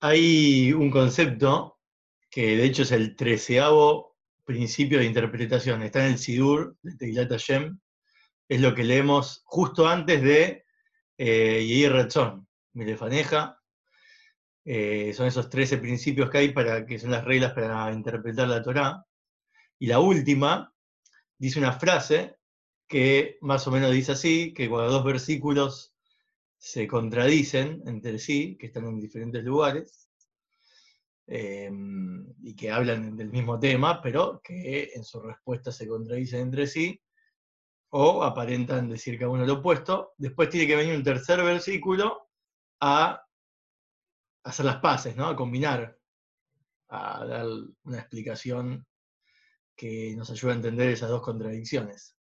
hay un concepto que de hecho es el treceavo principio de interpretación, está en el Sidur de Teilat Hashem, es lo que leemos justo antes de eh, Yehi Milefaneja, eh, son esos 13 principios que hay para que son las reglas para interpretar la Torá. Y la última dice una frase que más o menos dice así, que cuando dos versículos se contradicen entre sí, que están en diferentes lugares, em, y que hablan del mismo tema, pero que en su respuesta se contradicen entre sí, o aparentan decir cada uno lo opuesto, después tiene que venir un tercer versículo a hacer las paces, ¿no? A combinar, a dar una explicación que nos ayude a entender esas dos contradicciones.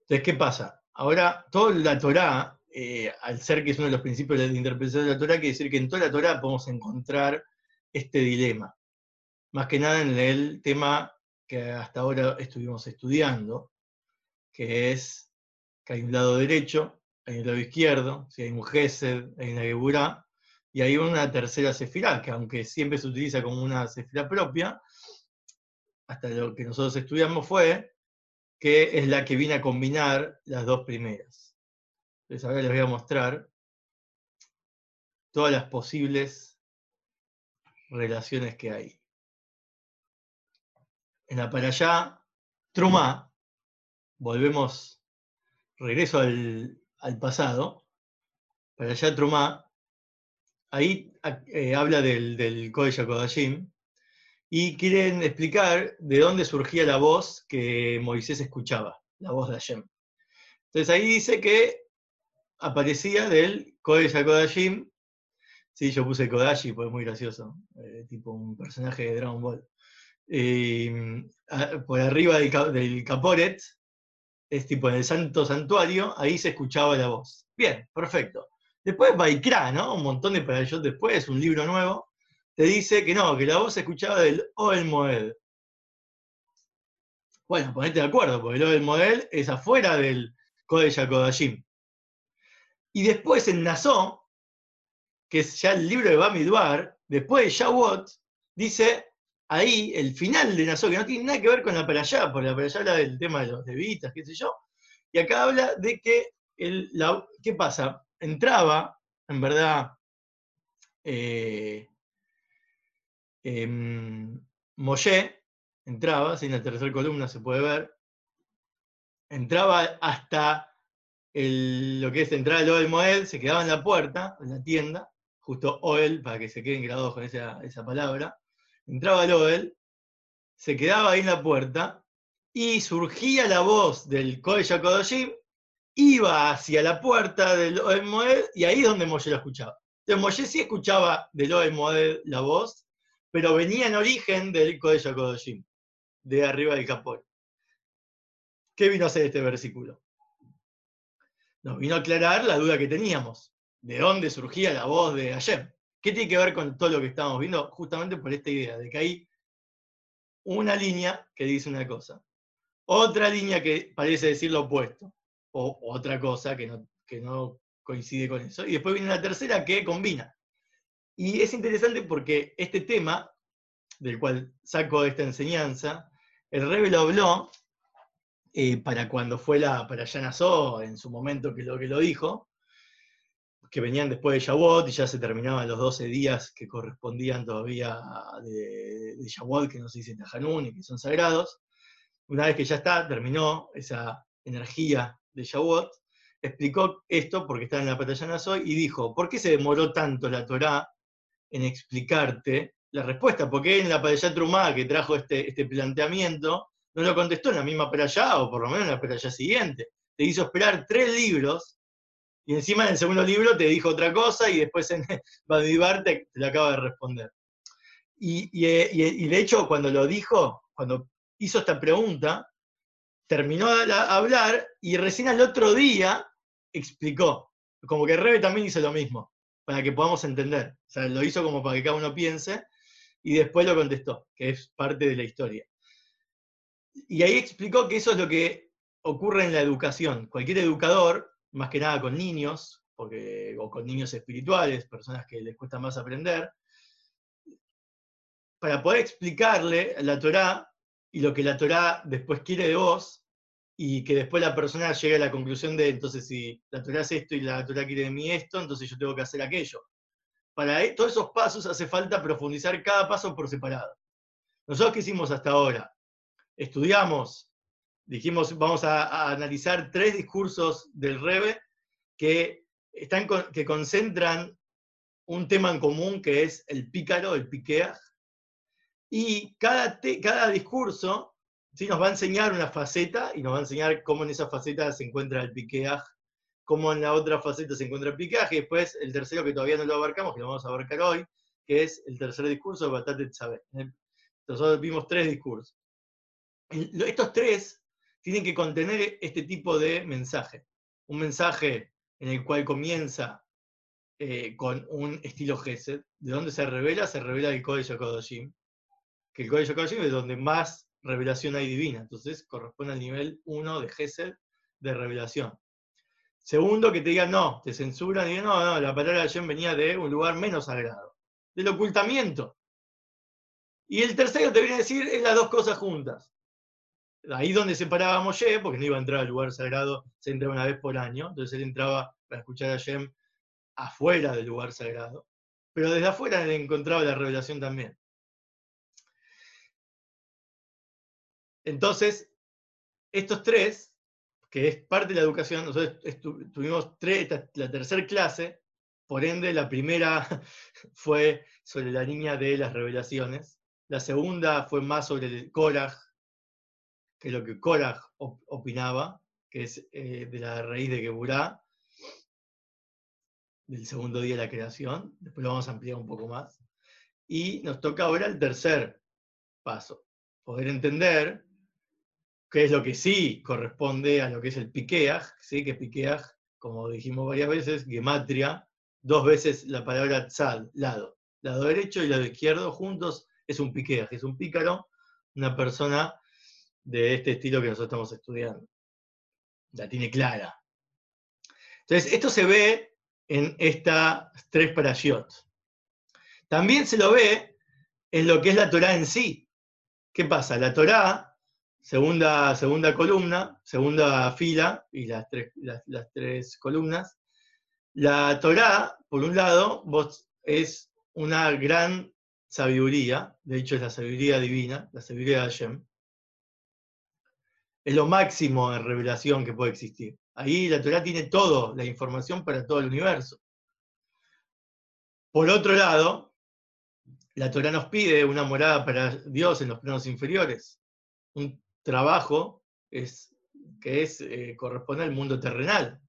Entonces, ¿qué pasa? Ahora, toda la Torá, eh, al ser que es uno de los principios de interpretación de la Torá, quiere decir que en toda la Torá podemos encontrar este dilema. Más que nada en el tema que hasta ahora estuvimos estudiando, que es que hay un lado derecho, hay un lado izquierdo, si hay un Gesed, hay una Geburá, y hay una tercera cefirá, que aunque siempre se utiliza como una cefirá propia, hasta lo que nosotros estudiamos fue que es la que viene a combinar las dos primeras. Entonces ahora les voy a mostrar todas las posibles relaciones que hay. En la para allá, Trumá, volvemos, regreso al, pasado, para allá Trumá ahí eh, habla del, del Kodesh Kodashim, y quieren explicar de dónde surgía la voz que Moisés escuchaba, la voz de Hashem. Entonces ahí dice que aparecía del Kodesh Kodashim, sí, yo puse Kodashi, pues es muy gracioso, eh, tipo un personaje de Dragon Ball. por arriba del, del Caporet, es tipo en el Santo Santuario, ahí se escuchaba la voz. Bien, perfecto. Después Baikra, ¿no? Un montón de ellos después, un libro nuevo, te dice que no, que la voz se escuchaba del Oel Moed. Bueno, ponete de acuerdo, porque el Oel Moed es afuera del Kodesh Kodashim. Y después en Nazó, que es ya el libro de Bamidbar, después de Shawot, dice ahí el final de Nazó, que no tiene nada que ver con la para allá, porque la para allá habla del tema de los levitas, qué sé yo, y acá habla de que, el, ¿qué pasa? entraba, en verdad, eh, em, entraba, en la tercera columna se puede ver, entraba hasta lo que es entrar al Oel Moel, se quedaba en la puerta, en la tienda, justo Oel, para que se queden grabados con esa, palabra, entraba al Oel, se quedaba ahí en la puerta, y surgía la voz del Kodesh Kodoshim, iba hacia la puerta del Oel Moed y ahí es donde Moshe lo escuchaba. Entonces Moshe sí escuchaba del Oel Moed la voz, pero venía en origen del Kodesh Kodoshim, de arriba del capón. ¿Qué vino a hacer este versículo? Nos vino a aclarar la duda que teníamos, de dónde surgía la voz de Hashem. ¿Qué tiene que ver con todo lo que estamos viendo? Justamente por esta idea de que hay una línea que dice una cosa, otra línea que parece decir lo opuesto, o otra cosa que no, no coincide con eso. Y después viene la tercera que combina. Y es interesante porque este tema, del cual saco esta enseñanza, el Rebe lo habló eh, para cuando fue la, para Yanazó, en su momento que lo, que lo dijo, que venían después de Shavuot y ya se terminaban los 12 días que correspondían todavía de, de que no se dice Tajanún y que son sagrados. Una vez que ya está, terminó esa energía de Shavuot, explicó esto porque estaba en la pantalla hoy y dijo, ¿por qué se demoró tanto la Torá en explicarte la respuesta? Porque en la pantalla Trumá que trajo este, este planteamiento, no lo contestó en la misma allá o por lo menos en la allá siguiente. Te hizo esperar tres libros, y encima en el segundo libro te dijo otra cosa, y después en Badibar te, te lo acaba de responder. Y, y, de hecho, cuando lo dijo, cuando hizo esta pregunta, terminó de hablar y recién al otro día explicó. Como que Rebe también hizo lo mismo, para que podamos entender. O sea, lo hizo como para que cada uno piense y después lo contestó, que es parte de la historia. Y ahí explicó que eso es lo que ocurre en la educación. Cualquier educador, más que nada con niños, porque, o con niños espirituales, personas que les cuesta más aprender, para poder explicarle la Torá y lo que la Torá después quiere de vos, y que después la persona llegue a la conclusión de, entonces si la Torá es esto y la Torá quiere de mí esto, entonces yo tengo que hacer aquello. Para e, todos esos pasos hace falta profundizar cada paso por separado. Nosotros qué hicimos hasta ahora? Estudiamos, dijimos, vamos a, analizar tres discursos del Rebe que, están, que concentran un tema en común que es el pícaro, el piqueaj, y cada, cada discurso ¿sí? nos va a enseñar una faceta y nos va a enseñar cómo en esa faceta se encuentra el piqueaj, cómo en la otra faceta se encuentra el piqueaj, y después el tercero que todavía no lo abarcamos, que lo vamos a abarcar hoy, que es el tercer discurso de Batate Tzabé. Nosotros vimos tres discursos. Estos tres tienen que contener este tipo de mensaje. Un mensaje en el cual comienza eh, con un estilo Gesed. ¿De dónde se revela? Se revela el Código Kodoshim. Que el Código Kodoshim es donde más revelación hay divina. Entonces corresponde al nivel 1 de Gesed de revelación. Segundo, que te digan no, te censuran y digan no, no, la palabra de Hashem venía de un lugar menos sagrado, del ocultamiento. Y el tercero te viene a decir es las dos cosas juntas. Ahí donde se paraba Moshe, porque no iba a entrar al lugar sagrado, se entraba una vez por año, entonces él entraba para escuchar a Hashem afuera del lugar sagrado, pero desde afuera él encontraba la revelación también. Entonces, estos tres, que es parte de la educación, nosotros tuvimos tres, la tercera clase, por ende la primera fue sobre la línea de las revelaciones, la segunda fue más sobre el Korach, que es lo que Korach opinaba, que es eh, de la raíz de Geburá, del segundo día de la creación, después lo vamos a ampliar un poco más. Y nos toca ahora el tercer paso, poder entender qué es lo que sí corresponde a lo que es el piqueaj, ¿sí? que piqueaj, como dijimos varias veces, gematria, dos veces la palabra tzad, lado. Lado derecho y lado izquierdo juntos es un piqueaj, es un pícaro, una persona de este estilo que nosotros estamos estudiando. La tiene clara. Entonces, esto se ve en estas tres parashot. También se lo ve en lo que es la Torah en sí. ¿Qué pasa? La Torah segunda, segunda columna, segunda fila y las tres, las, tres columnas. La Torá, por un lado, es una gran sabiduría, de hecho es la sabiduría divina, la sabiduría de Hashem. Es lo máximo en revelación que puede existir. Ahí la Torá tiene todo, la información para todo el universo. Por otro lado, la Torá nos pide una morada para Dios en los planos inferiores, un trabajo es, que es, eh, corresponde al mundo terrenal.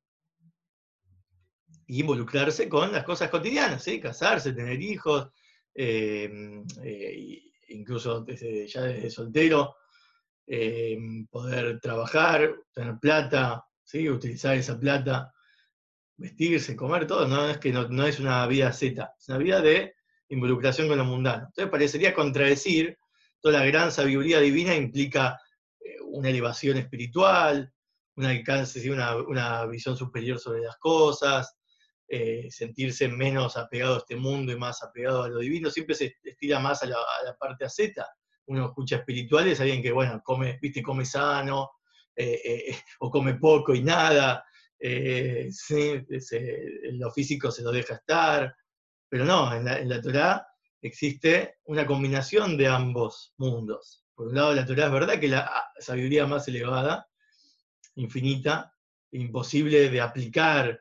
Y involucrarse con las cosas cotidianas, ¿sí? casarse, tener hijos, eh, eh, incluso ya desde soltero, poder trabajar, tener plata, ¿sí? utilizar esa plata, vestirse, comer, todo, no es que no, no es una vida Z, es una vida de involucración con lo mundano. Entonces parecería contradecir, toda la gran sabiduría divina implica una elevación espiritual, un alcance, una, una visión superior sobre las cosas, eh, sentirse menos apegado a este mundo y más apegado a lo divino, siempre se estira más a la, parte Z. Uno escucha espirituales, alguien que, bueno, come, viste, come sano, eh, eh, o come poco y nada, lo físico se lo deja estar, pero no, en la, en la Torah existe una combinación de ambos mundos. Por un lado, la Torah es verdad que la sabiduría más elevada, infinita, imposible de aplicar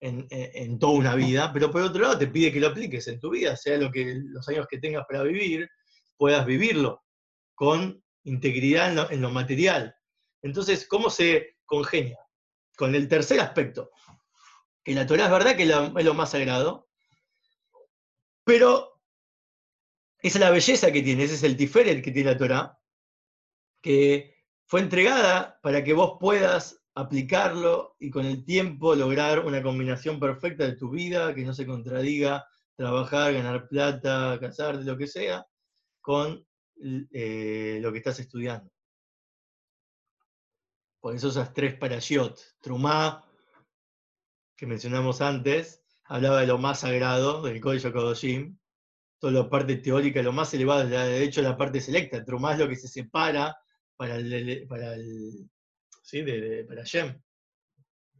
en, toda una vida, pero por otro lado te pide que lo apliques en tu vida, sea lo que los años que tengas para vivir, puedas vivirlo con integridad en lo, material. Entonces, ¿cómo se congenia? Con el tercer aspecto, que la Torah es verdad que es lo más sagrado, pero esa es la belleza que tiene, ese es el tiferet que tiene la Torah, que fue entregada para que vos puedas aplicarlo y con el tiempo lograr una combinación perfecta de tu vida, que no se contradiga trabajar, ganar plata, casarte, lo que sea, con eh, lo que estás estudiando. Por eso esas tres parashiot, Trumá, que mencionamos antes, hablaba de lo más sagrado del Código Kodoshim, toda la parte teórica, lo más elevado, de hecho la parte selecta, entre más lo que se separa para el, para el ¿sí? de, para Shem,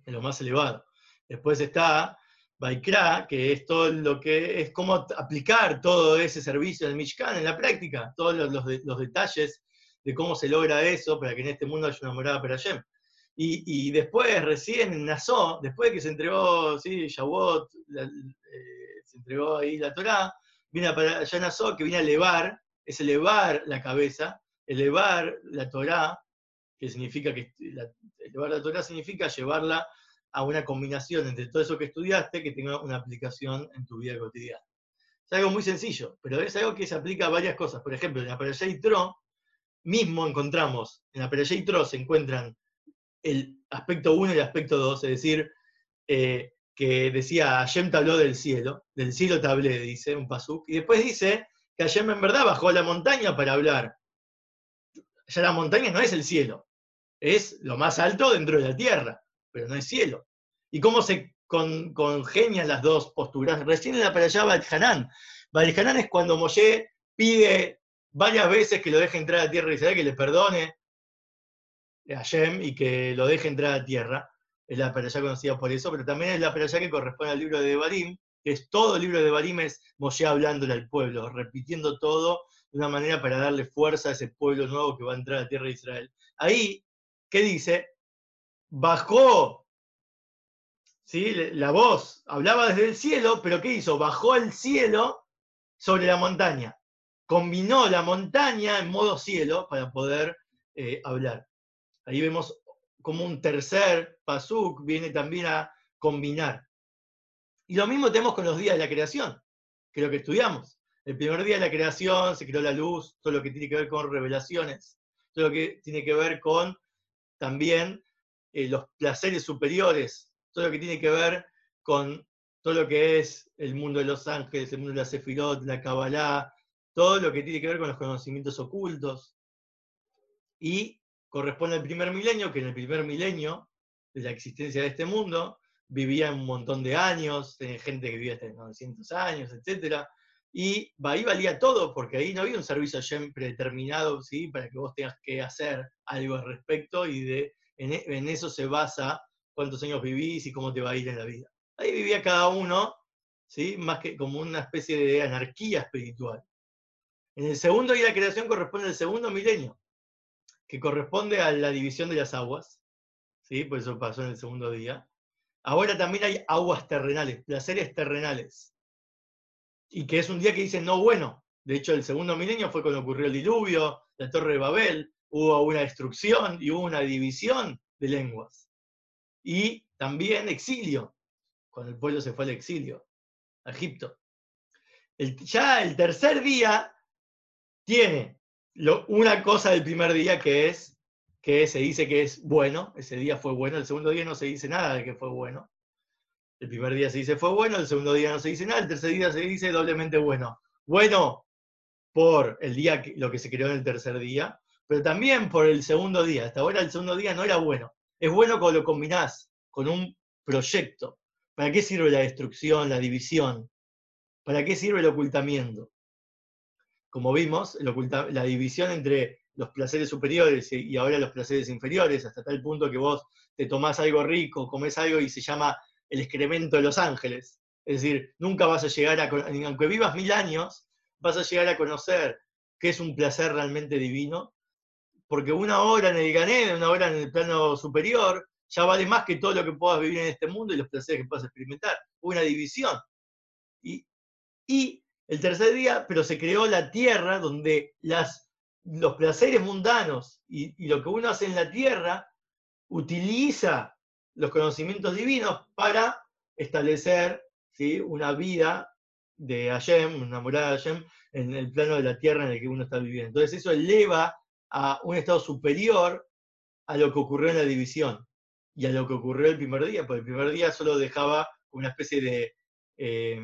es lo más elevado. Después está Baikra, que es todo lo que es cómo aplicar todo ese servicio del Mishkan en la práctica, todos los, los, detalles de cómo se logra eso para que en este mundo haya una morada para Shem. Y, después, recién en Nazó, después de que se entregó, sí, Shavuot, eh, se entregó ahí la Torá, viene para allá Nazó, que viene a elevar, es elevar la cabeza, elevar la Torá, que significa que elevar la Torá significa llevarla a una combinación entre todo eso que estudiaste que tenga una aplicación en tu vida cotidiana. Es algo muy sencillo, pero es algo que se aplica a varias cosas. Por ejemplo, en la Parashá Tro mismo encontramos, en la Parashá Tro se encuentran el aspecto 1 y el aspecto 2, es decir, eh, que decía, Hashem te habló del cielo, del cielo te hablé, dice un pasuk, y después dice que Hashem en verdad bajó a la montaña para hablar. Ya la montaña no es el cielo, es lo más alto dentro de la tierra, pero no es cielo. ¿Y cómo se congenian las dos posturas? Recién en la allá Hanan. Hanan es cuando Moshe pide varias veces que lo deje entrar a tierra de Israel, que le perdone, a Hashem y que lo deje entrar a tierra. Es la peralla conocida por eso, pero también es la peralla que corresponde al libro de Barim, que es todo el libro de Barim es Moshe hablándole al pueblo, repitiendo todo de una manera para darle fuerza a ese pueblo nuevo que va a entrar a la tierra de Israel. Ahí, ¿qué dice? Bajó, ¿sí? la voz, hablaba desde el cielo, pero ¿qué hizo? Bajó al cielo sobre la montaña. Combinó la montaña en modo cielo para poder eh, hablar. Ahí vemos como un tercer pasuk viene también a combinar. Y lo mismo tenemos con los días de la creación, que es lo que estudiamos. El primer día de la creación se creó la luz, todo lo que tiene que ver con revelaciones, todo lo que tiene que ver con también eh, los placeres superiores, todo lo que tiene que ver con todo lo que es el mundo de los ángeles, el mundo de la Sefirot, la Kabbalah, todo lo que tiene que ver con los conocimientos ocultos. Y corresponde al primer milenio, que en el primer milenio de la existencia de este mundo vivía un montón de años, gente que vivía hasta 900 años, etc. Y ahí valía todo, porque ahí no había un servicio siempre determinado ¿sí? para que vos tengas que hacer algo al respecto, y de, en, e, en eso se basa cuántos años vivís y cómo te va a ir en la vida. Ahí vivía cada uno, ¿sí? más que como una especie de anarquía espiritual. En el segundo día de la creación corresponde al segundo milenio, que corresponde a la división de las aguas, ¿sí? por eso pasó en el segundo día. Ahora también hay aguas terrenales, placeres terrenales, y que es un día que dicen no bueno. De hecho, el segundo milenio fue cuando ocurrió el diluvio, la torre de Babel, hubo una destrucción y hubo una división de lenguas. Y también exilio, cuando el pueblo se fue al exilio, a Egipto. ya el tercer día tiene una cosa del primer día que es que se dice que es bueno, ese día fue bueno, el segundo día no se dice nada de que fue bueno. El primer día se dice fue bueno, el segundo día no se dice nada, el tercer día se dice doblemente bueno. Bueno por el día, lo que se creó en el tercer día, pero también por el segundo día. Hasta ahora el segundo día no era bueno. Es bueno cuando lo combinás con un proyecto. ¿Para qué sirve la destrucción, la división? ¿Para qué sirve el ocultamiento? como vimos, la división entre los placeres superiores y ahora los placeres inferiores, hasta tal punto que vos te tomás algo rico, comes algo y se llama el excremento de los ángeles. Es decir, nunca vas a llegar a, aunque vivas mil años, vas a llegar a conocer qué es un placer realmente divino, porque una hora en el Gané, una hora en el plano superior, ya vale más que todo lo que puedas vivir en este mundo y los placeres que puedas experimentar. Una división. Y, y el tercer día, pero se creó la tierra donde las, los placeres mundanos y, lo que uno hace en la tierra utiliza los conocimientos divinos para establecer ¿sí? una vida de Hashem, una morada de Hashem, en el plano de la tierra en el que uno está viviendo. Entonces eso eleva a un estado superior a lo que ocurrió en la división y a lo que ocurrió el primer día, porque el primer día solo dejaba una especie de eh,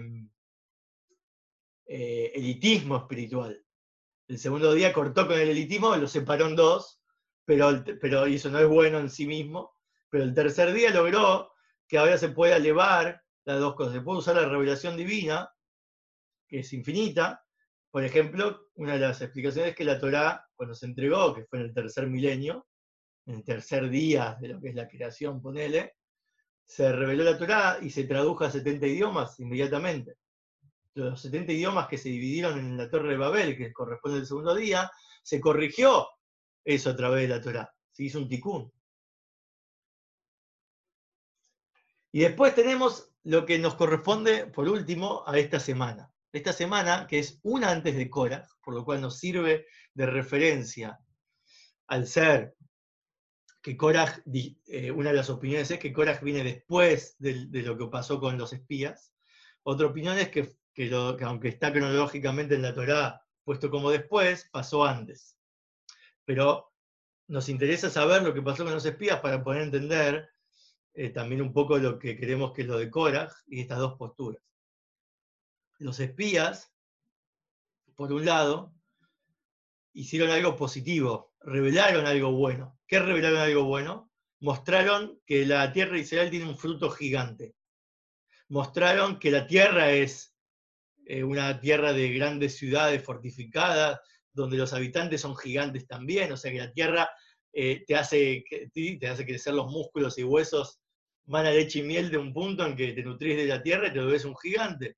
eh, elitismo espiritual. El segundo día cortó con el elitismo, lo separó en dos, pero, pero eso no es bueno en sí mismo. Pero el tercer día logró que ahora se puede elevar las dos cosas. Se puede usar la revelación divina, que es infinita. Por ejemplo, una de las explicaciones es que la Torá, cuando se entregó, que fue en el tercer milenio, en el tercer día de lo que es la creación, ponele, se reveló la Torá y se tradujo a 70 idiomas inmediatamente. Los 70 idiomas que se dividieron en la Torre de Babel, que corresponde al segundo día, se corrigió eso a través de la Torá. Se hizo un ticún. Y después tenemos lo que nos corresponde, por último, a esta semana. Esta semana, que es una antes de Cora, por lo cual nos sirve de referencia al ser que Korach, eh, una de las opiniones es que Korach viene después de, lo que pasó con los espías. Otra opinión es que, aunque está cronológicamente en la Torá puesto como después, pasó antes. Pero nos interesa saber lo que pasó con los espías para poder entender eh, también un poco lo que queremos que lo de Korach y estas dos posturas. Los espías, por un lado, hicieron algo positivo, revelaron algo bueno. ¿Qué revelaron algo bueno? Mostraron que la tierra de Israel tiene un fruto gigante. Mostraron que la tierra es eh, una tierra de grandes ciudades fortificadas, donde los habitantes son gigantes también, o sea que la tierra eh, te, hace, te hace crecer los músculos y huesos, van a leche y miel de un punto en que te nutrís de la tierra y te ves un gigante.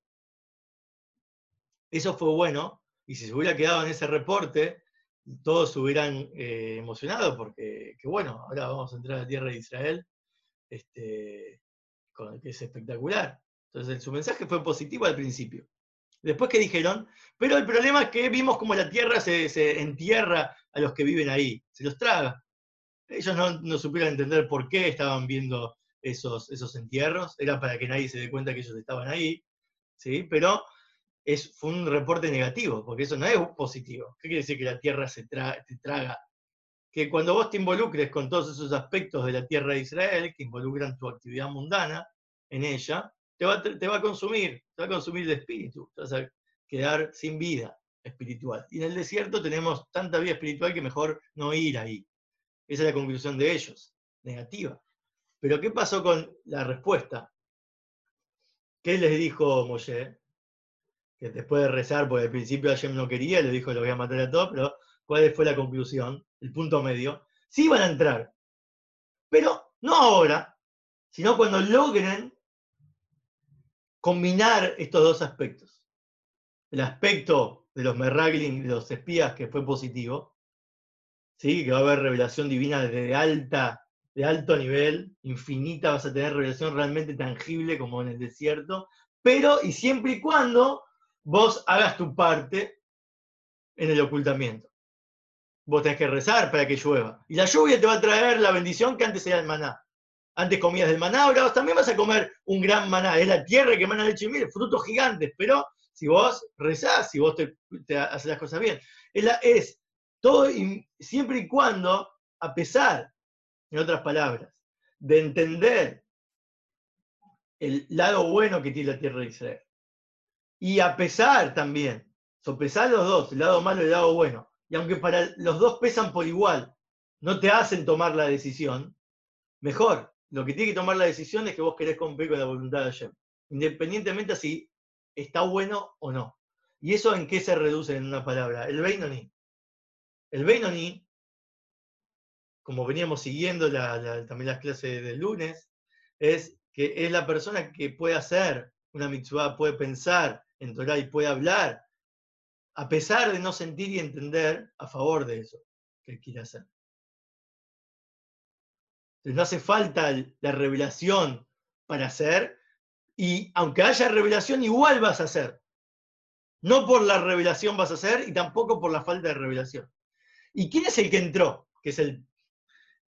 Eso fue bueno, y si se hubiera quedado en ese reporte, todos se hubieran eh, emocionado porque, que bueno, ahora vamos a entrar a la tierra de Israel, este, que es espectacular. Entonces su mensaje fue positivo al principio. Después que dijeron, pero el problema es que vimos como la tierra se, entierra a los que viven ahí, se los traga. Ellos no, no, supieron entender por qué estaban viendo esos, esos entierros, era para que nadie se dé cuenta que ellos estaban ahí, ¿sí? pero es, fue un reporte negativo, porque eso no es positivo. ¿Qué quiere decir que la tierra se te traga? Que cuando vos te involucres con todos esos aspectos de la tierra de Israel, que involucran tu actividad mundana en ella, te va, te va a consumir, te va a consumir el espíritu, te vas a quedar sin vida espiritual. Y en el desierto tenemos tanta vida espiritual que mejor no ir ahí. Esa es la conclusión de ellos, negativa. Pero ¿qué pasó con la respuesta? ¿Qué les dijo Moshe? Que después de rezar, porque al principio Hashem no quería, le dijo lo voy a matar a todos, pero ¿cuál fue la conclusión? El punto medio. Sí van a entrar, pero no ahora, sino cuando logren combinar estos dos aspectos. El aspecto de los Merragling, de los espías, que fue positivo, ¿sí? que va a haber revelación divina de, alta, de alto nivel, infinita, vas a tener revelación realmente tangible como en el desierto, pero y siempre y cuando vos hagas tu parte en el ocultamiento. Vos tenés que rezar para que llueva. Y la lluvia te va a traer la bendición que antes era el maná. Antes comías del maná, ahora vos también vas a comer un gran maná. Es la tierra que emana leche y miel, frutos gigantes. Pero si vos rezás, si vos te, haces las cosas bien, es, es todo siempre y cuando, a pesar, en otras palabras, de entender el lado bueno que tiene la tierra de Israel, y a pesar también, sopesar los dos, el lado malo y el lado bueno, y aunque para los dos pesan por igual, no te hacen tomar la decisión, mejor, lo que tiene que tomar la decisión es que vos querés cumplir con la voluntad de Hashem, independientemente si está bueno o no. ¿Y eso en qué se reduce en una palabra? El Beinoni. El Beinoni, como veníamos siguiendo también las clases del lunes, es que es la persona que puede hacer una mitzvah, puede pensar, en Torah y puede hablar, a pesar de no sentir y entender a favor de eso que él quiere hacer. Entonces no hace falta la revelación para hacer, y aunque haya revelación, igual vas a hacer. No por la revelación vas a hacer y tampoco por la falta de revelación. ¿Y quién es el que entró? Que es el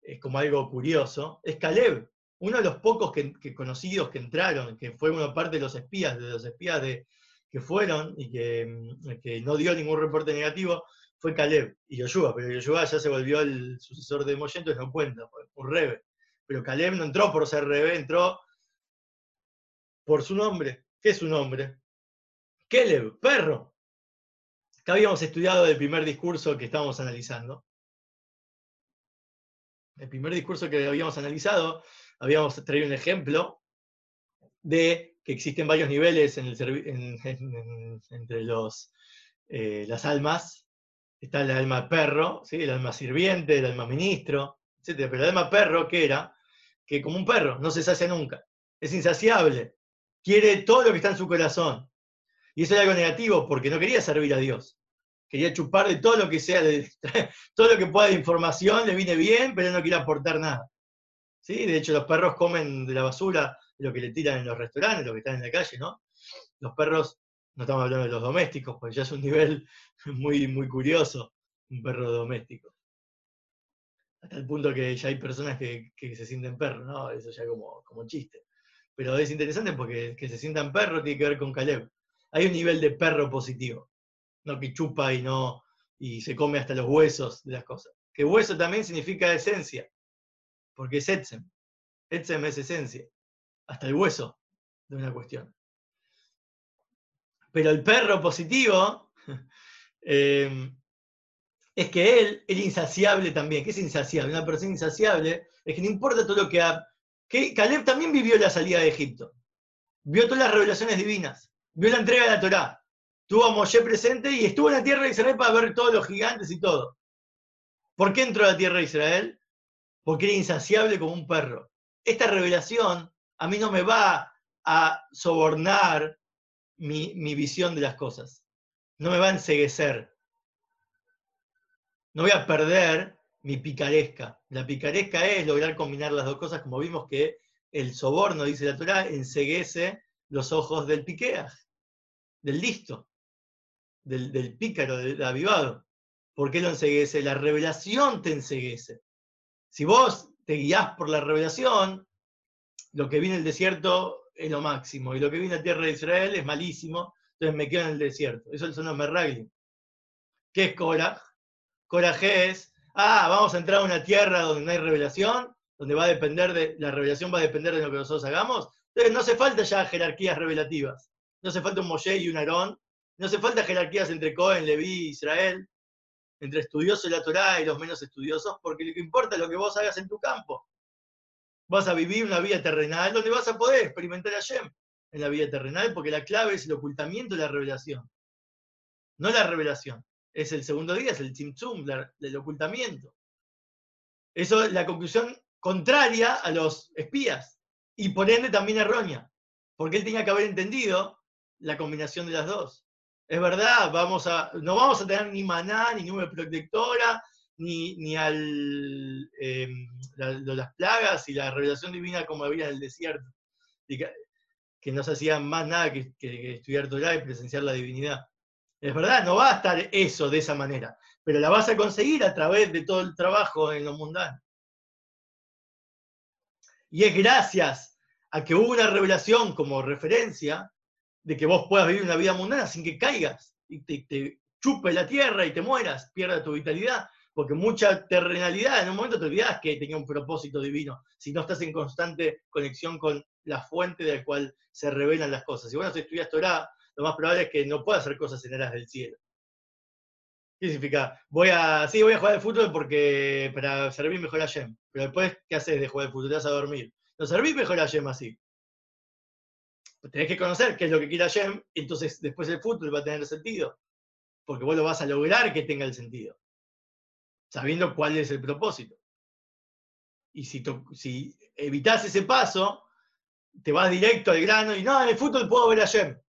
es como algo curioso, es Caleb, uno de los pocos que, conocidos que entraron, que fue una parte de los espías, de los espías de, que fueron y mm, que, no dio ningún reporte negativo fue Caleb y Yoshua, pero Yoshua ya se volvió el sucesor de Moshe, entonces no cuenta, un rebe. Pero Caleb no entró por ser rebe, entró por su nombre. ¿Qué es su nombre? Caleb, perro. Que habíamos estudiado el primer discurso que estábamos analizando. El primer discurso que habíamos analizado, habíamos traído un ejemplo de que existen varios niveles entre los, eh, las almas. Está el alma perro, ¿sí? el alma sirviente, el alma ministro, etc. Pero el alma perro, ¿qué era? Que como un perro, no se sacia nunca. Es insaciable. Quiere todo lo que está en su corazón. Y eso es algo negativo, porque no quería servir a Dios. Quería chupar de todo lo que sea, de, todo lo que pueda de información, le viene bien, pero no quiere aportar nada. ¿Sí? De hecho, los perros comen de la basura lo que le tiran en los restaurantes, lo que están en la calle, ¿no? Los perros, no estamos hablando de los domésticos, porque ya es un nivel muy, muy curioso, un perro doméstico. Hasta el punto que ya hay personas que, se sienten perros, ¿no? Eso ya como, como chiste. Pero es interesante porque que se sientan perros tiene que ver con Caleb. Hay un nivel de perro positivo, no que chupa y no y se come hasta los huesos de las cosas. Que hueso también significa esencia, porque es etzem. Etzem es esencia hasta el hueso de una cuestión. Pero el perro positivo eh, es que él es insaciable también. ¿Qué es insaciable? Una persona insaciable es que no importa todo lo que ha... Que Caleb también vivió la salida de Egipto. Vio todas las revelaciones divinas. Vio la entrega de la Torá. Tuvo a Moshe presente y estuvo en la tierra de Israel para ver todos los gigantes y todo. ¿Por qué entró a la tierra de Israel? Porque era insaciable como un perro. Esta revelación a mí no me va a sobornar mi, visión de las cosas. No me va a enseguecer. No voy a perder mi picaresca. La picaresca es lograr combinar las dos cosas, como vimos que el soborno, dice la Torah, enseguece los ojos del piqueaj, del listo, del, del pícaro, del avivado. ¿Por qué lo enseguece? La revelación te enseguece. Si vos te guías por la revelación, lo que viene el desierto es lo máximo, y lo que viene a tierra de Israel es malísimo, entonces me quedo en el desierto. Eso son los merraglim. ¿Qué es Korah? Korah es, ah, vamos a entrar a una tierra donde no hay revelación, donde va a depender de, la revelación va a depender de lo que nosotros hagamos. Entonces no hace falta ya jerarquías revelativas. No hace falta un Moshe y un Aarón. No hace falta jerarquías entre Cohen, Leví, Israel, entre estudiosos de la Torá y los menos estudiosos, porque lo que importa es lo que vos hagas en tu campo vas a vivir una vida terrenal donde vas a poder experimentar a Shem en la vida terrenal, porque la clave es el ocultamiento de la revelación. No la revelación. Es el segundo día, es el tzimtzum, del ocultamiento. Eso es la conclusión contraria a los espías y por ende también errónea, porque él tenía que haber entendido la combinación de las dos. Es verdad, vamos a, no vamos a tener ni maná, ni nube protectora, ni, ni al, em, las plagas y la revelación divina como había en el desierto, que, no se hacía más nada que, estudiar Torah y presenciar la divinidad. Es verdad, no va a estar eso de esa manera, pero la vas a conseguir a través de todo el trabajo en lo mundano. Y es gracias a que hubo una revelación como referencia de que vos puedas vivir una vida mundana sin que caigas y te, te chupe la tierra y te mueras, pierda tu vitalidad, porque mucha terrenalidad, en un momento te olvidas que tenía un propósito divino, si no estás en constante conexión con la fuente de la cual se revelan las cosas. Si vos no estudias Torah, lo más probable es que no puedas hacer cosas en eras del cielo. ¿Qué significa? Voy a, sí, voy a jugar al fútbol porque para servir mejor a Yem. Pero después, ¿qué haces de jugar al fútbol? Te vas a dormir. No servís mejor a Yem así. Tenés que conocer qué es lo que quiere Yem, entonces después el fútbol va a tener sentido. Porque vos lo vas a lograr que tenga el sentido sabiendo cuál es el propósito. Y si, si evitas ese paso, te vas directo al grano y no, en el fútbol puedo ver a Yem.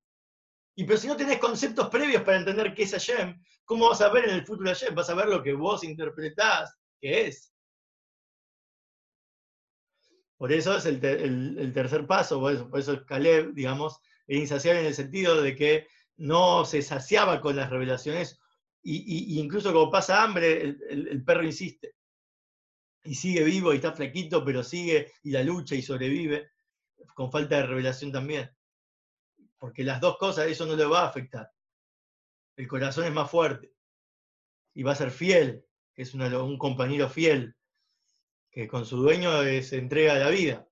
Y pero si no tenés conceptos previos para entender qué es Hashem, ¿cómo vas a ver en el a Hashem? Vas a ver lo que vos interpretás que es. Por eso es el, tercer paso, por eso, por eso Caleb, digamos, es insaciable en el sentido de que no se saciaba con las revelaciones y, incluso como pasa hambre, el, perro insiste. Y sigue vivo y está flaquito, pero sigue y la lucha y sobrevive, con falta de revelación también. Porque las dos cosas, eso no le va a afectar. El corazón es más fuerte y va a ser fiel, es un compañero fiel, que con su dueño se entrega la vida.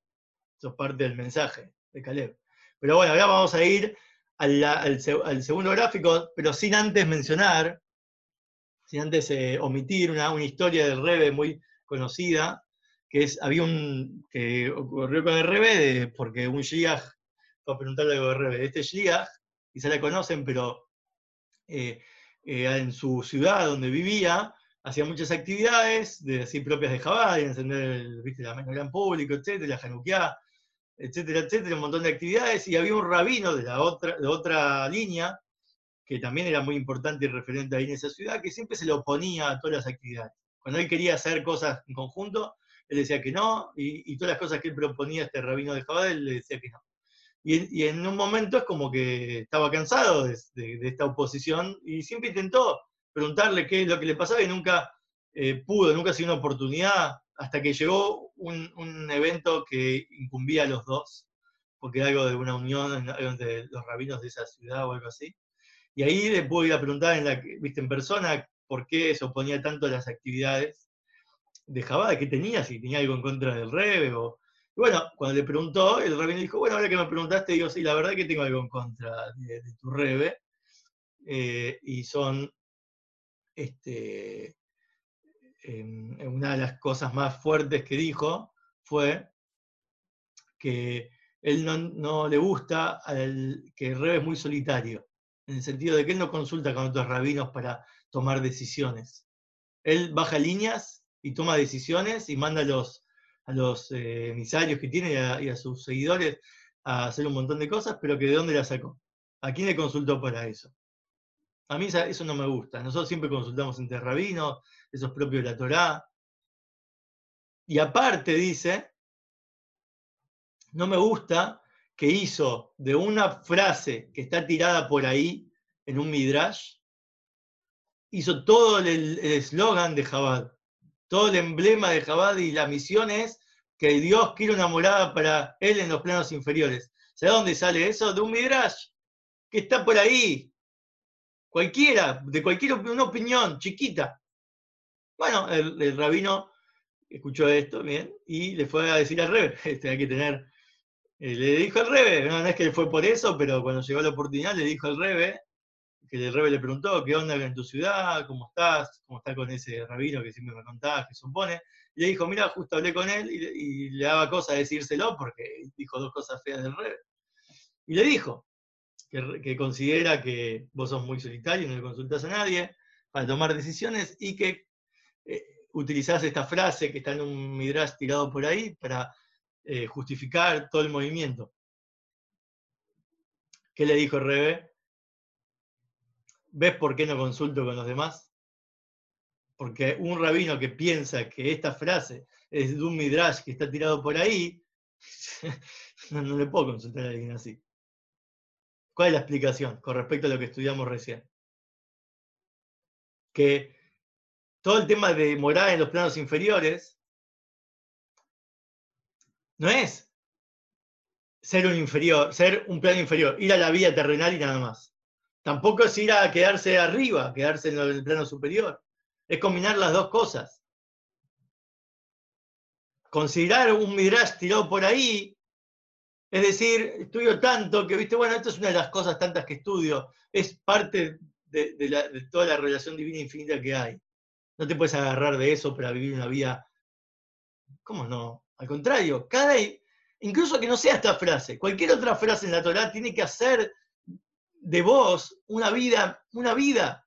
Eso es parte del mensaje de Caleb. Pero bueno, ahora vamos a ir al segundo gráfico, pero sin antes mencionar sin antes eh, omitir una, una, historia del Rebe muy conocida, que es, había un, que ocurrió con el Rebe porque un Shiach para preguntarle algo de Rebe. Este Shliach, quizá la conocen, pero eh, eh, en su ciudad donde vivía, hacía muchas actividades de, así propias de Jabal, encender el, ¿viste, la gran público, etcétera, Hanukkah, etcétera, etcétera, un montón de actividades, y había un rabino de la otra, de otra línea, que también era muy importante y referente ahí en esa ciudad, que siempre se le oponía a todas las actividades. Cuando él quería hacer cosas en conjunto, él decía que no, y, todas las cosas que él proponía este rabino de Jabal, él le decía que no. Y, en un momento es como que estaba cansado de, esta oposición y siempre intentó preguntarle qué es lo que le pasaba y nunca eh, pudo, nunca se dio una oportunidad hasta que llegó un, evento que incumbía a los dos, porque era algo de una unión de los rabinos de esa ciudad o algo así. Y ahí le pude ir a preguntar en, la, ¿viste, en persona por qué se oponía tanto a las actividades de Jabá, qué tenía, si tenía algo en contra del Rebe o, bueno, cuando le preguntó, el rabino dijo, bueno, ahora que me preguntaste, digo, sí, la verdad que tengo algo en contra de, tu rebe, eh, y son, este, em, una de las cosas más fuertes que dijo fue que él no, le gusta que el rebe es muy solitario, en el sentido de que él no consulta con otros rabinos para tomar decisiones. Él baja líneas y toma decisiones y manda los a los eh, emisarios que tiene y a, sus seguidores a hacer un montón de cosas, pero que de dónde la sacó. ¿A quién le consultó para eso? A mí eso no me gusta. Nosotros siempre consultamos entre rabinos, eso es propio de la Torá. Y aparte dice, no me gusta que hizo de una frase que está tirada por ahí en un midrash, hizo todo el eslogan de Jabad todo el emblema de Jabad y la misión es que Dios quiere una morada para él en los planos inferiores. ¿Sabes dónde sale eso? De un Midrash, que está por ahí. Cualquiera, de cualquier una opinión chiquita. Bueno, el, rabino escuchó esto, bien, y le fue a decir al rebe, este, hay que tener, le dijo al rebe, no, no, es que fue por eso, pero cuando llegó la oportunidad le dijo al rebe, que el rebe le preguntó, ¿qué onda en tu ciudad? ¿Cómo estás? ¿Cómo está con ese rabino que siempre me contabas, que supone? Y le dijo, mira, justo hablé con él y, le daba cosa decírselo porque dijo dos cosas feas del rebe. Y le dijo que, considera que vos sos muy solitario, no le consultas a nadie para tomar decisiones y que eh, utilizás esta frase que está en un midrash tirado por ahí para eh, justificar todo el movimiento. ¿Qué le dijo rebe? ¿Ves por qué no consulto con los demás? Porque un rabino que piensa que esta frase es de un midrash que está tirado por ahí, no, le puedo consultar a alguien así. ¿Cuál es la explicación con respecto a lo que estudiamos recién? Que todo el tema de morar en los planos inferiores no es ser un inferior, ser un plano inferior, ir a la vida terrenal y nada más. Tampoco es ir a quedarse arriba, quedarse en el plano superior. Es combinar las dos cosas. Considerar un midrash tirado por ahí, es decir, estudio tanto que, viste, bueno, esto es una de las cosas tantas que estudio, es parte de, toda la relación divina infinita que hay. No te puedes agarrar de eso para vivir una vida. ¿Cómo no? Al contrario, cada, incluso que no sea esta frase, cualquier otra frase en la Torah tiene que hacer de vos una vida, una vida.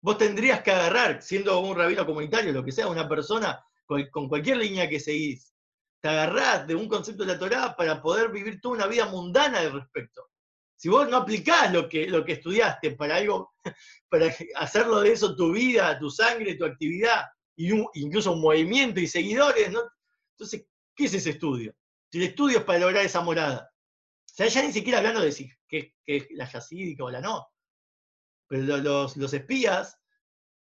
Vos tendrías que agarrar, siendo un rabino comunitario, lo que sea, una persona con, cualquier línea que seguís, te agarrás de un concepto de la Torá para poder vivir toda una vida mundana al respecto. Si vos no aplicás lo que, lo que estudiaste para algo, para hacerlo de eso tu vida, tu sangre, tu actividad, y incluso un movimiento y seguidores, entonces, ¿qué es ese estudio? Si el estudio es para lograr esa morada. O sea, ya ni siquiera hablando de si que, es la yacídica o la no. Pero los, los espías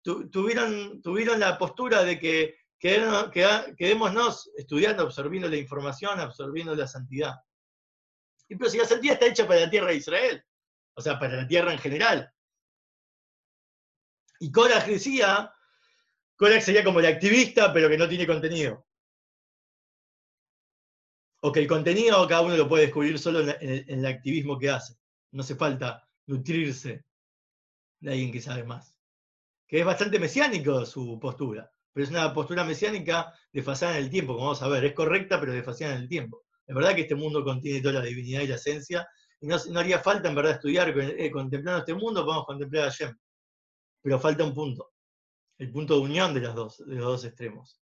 tuvieron, tuvieron la postura de que quedémonos estudiando, absorbiendo la información, absorbiendo la santidad. Y pero si la santidad está hecha para la tierra de Israel, o sea, para la tierra en general. Y Korach decía, Korach sería como el activista, pero que no tiene contenido o que el contenido cada uno lo puede descubrir solo en, el, activismo que hace. No hace falta nutrirse de alguien que sabe más. Que es bastante mesiánico su postura, pero es una postura mesiánica desfasada en el tiempo, como vamos a ver. Es correcta, pero desfasada en el tiempo. Es verdad que este mundo contiene toda la divinidad y la esencia, y no, haría falta en verdad estudiar eh, contemplando este mundo, podemos contemplar a Hashem. Pero falta un punto, el punto de unión de, las dos, de los dos extremos.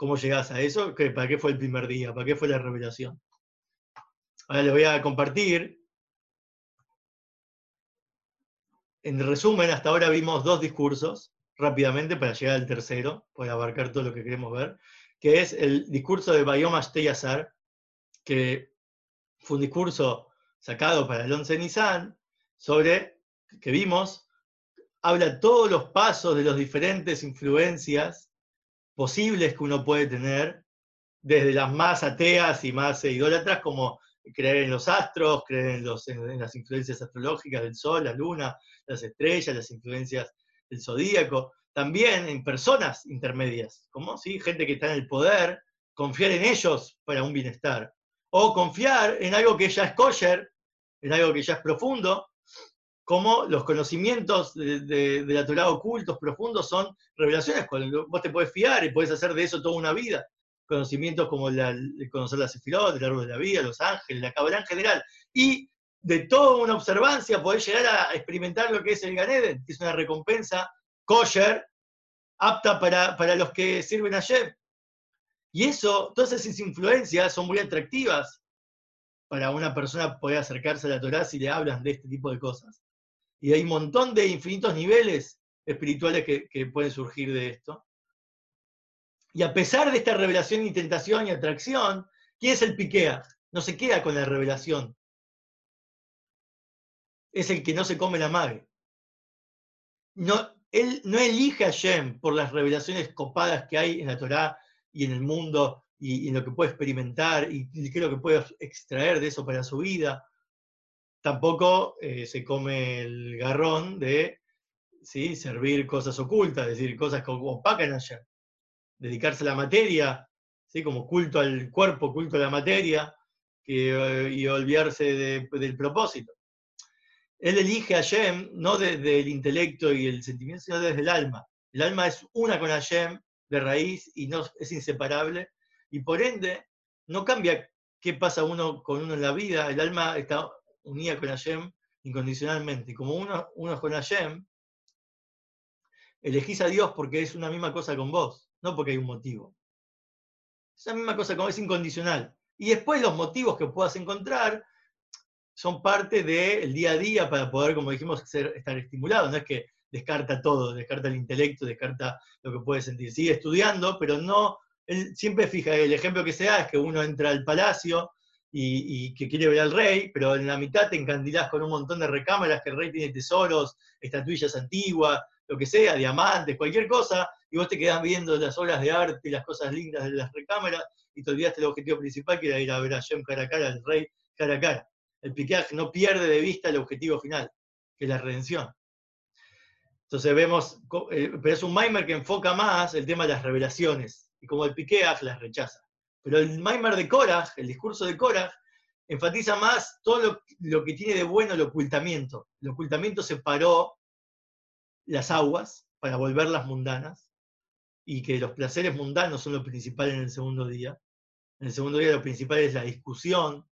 ¿Cómo llegás a eso? ¿Para qué fue el primer día? ¿Para qué fue la revelación? Ahora le voy a compartir. En resumen, hasta ahora vimos dos discursos, rápidamente, para llegar al tercero, para abarcar todo lo que queremos ver, que es el discurso de Bayom Ashteyazar, que fue un discurso sacado para el 11 Nisan, sobre, que vimos, habla todos los pasos de las diferentes influencias posibles que uno puede tener, desde las más ateas y más idólatras, como creer en los astros, creer en, los, en, las influencias astrológicas del sol, la luna, las estrellas, las influencias del zodíaco, también en personas intermedias, como ¿sí? gente que está en el poder, confiar en ellos para un bienestar, o confiar en algo que ya es kosher, en algo que ya es profundo, como los conocimientos de, la Torah ocultos, profundos, son revelaciones. Vos te puedes fiar y puedes hacer de eso toda una vida conocimientos como conocer la Sefirot, el árbol de la vida, los ángeles, la Kabbalah en general, y de toda una observancia poder llegar a experimentar lo que es el Ganeden, que es una recompensa kosher, apta para, para los que sirven a Yem. Y eso, todas esas influencias son muy atractivas para una persona poder acercarse a la Torah si le hablan de este tipo de cosas. Y hay un montón de infinitos niveles espirituales que, pueden surgir de esto. Y a pesar de esta revelación y tentación y atracción, ¿quién es el piquea? No se queda con la revelación. Es el que no se come la madre. No, él no elige a Shem por las revelaciones copadas que hay en la Torá y en el mundo y, en lo que puede experimentar y, qué es lo que puede extraer de eso para su vida. Tampoco eh, se come el garrón de ¿sí? servir cosas ocultas, es decir, cosas que opacan a Shem dedicarse a la materia, ¿sí? como culto al cuerpo, culto a la materia, eh, y olvidarse del propósito. Él elige a Hashem no desde el intelecto y el sentimiento, sino desde el alma. El alma es una con Hashem de raíz y no, es inseparable, y por ende no cambia qué pasa uno con uno en la vida, el alma está unida con Hashem incondicionalmente. Y como uno, es con Hashem, elegís a Dios porque es una misma cosa con vos no porque hay un motivo. Es la misma cosa, como es incondicional. Y después los motivos que puedas encontrar son parte del día a día para poder, como dijimos, estar estimulado. No es que descarta todo, descarta el intelecto, descarta lo que puede sentir. Sigue estudiando, pero no, él siempre fija, el ejemplo que se da es que uno entra al palacio y, que quiere ver al rey, pero en la mitad te encandilás con un montón de recámaras, que el rey tiene tesoros, estatuillas antiguas, lo que sea, diamantes, cualquier cosa, y vos te quedás viendo las obras de arte y las cosas lindas de las recámaras y te olvidaste el objetivo principal que era ir a ver a Shem cara a cara, al rey cara a cara. El piqueaje no pierde de vista el objetivo final, que es la redención. Entonces vemos, eh, pero es un Maimer que enfoca más el tema de las revelaciones, y como el piqueaj las rechaza. Pero el Maimer de Korach, el discurso de Korach, enfatiza más todo lo, que tiene de bueno el ocultamiento. El ocultamiento separó las aguas para volverlas mundanas, y que los placeres mundanos son lo principal en el segundo día. En el segundo día lo principal es la discusión,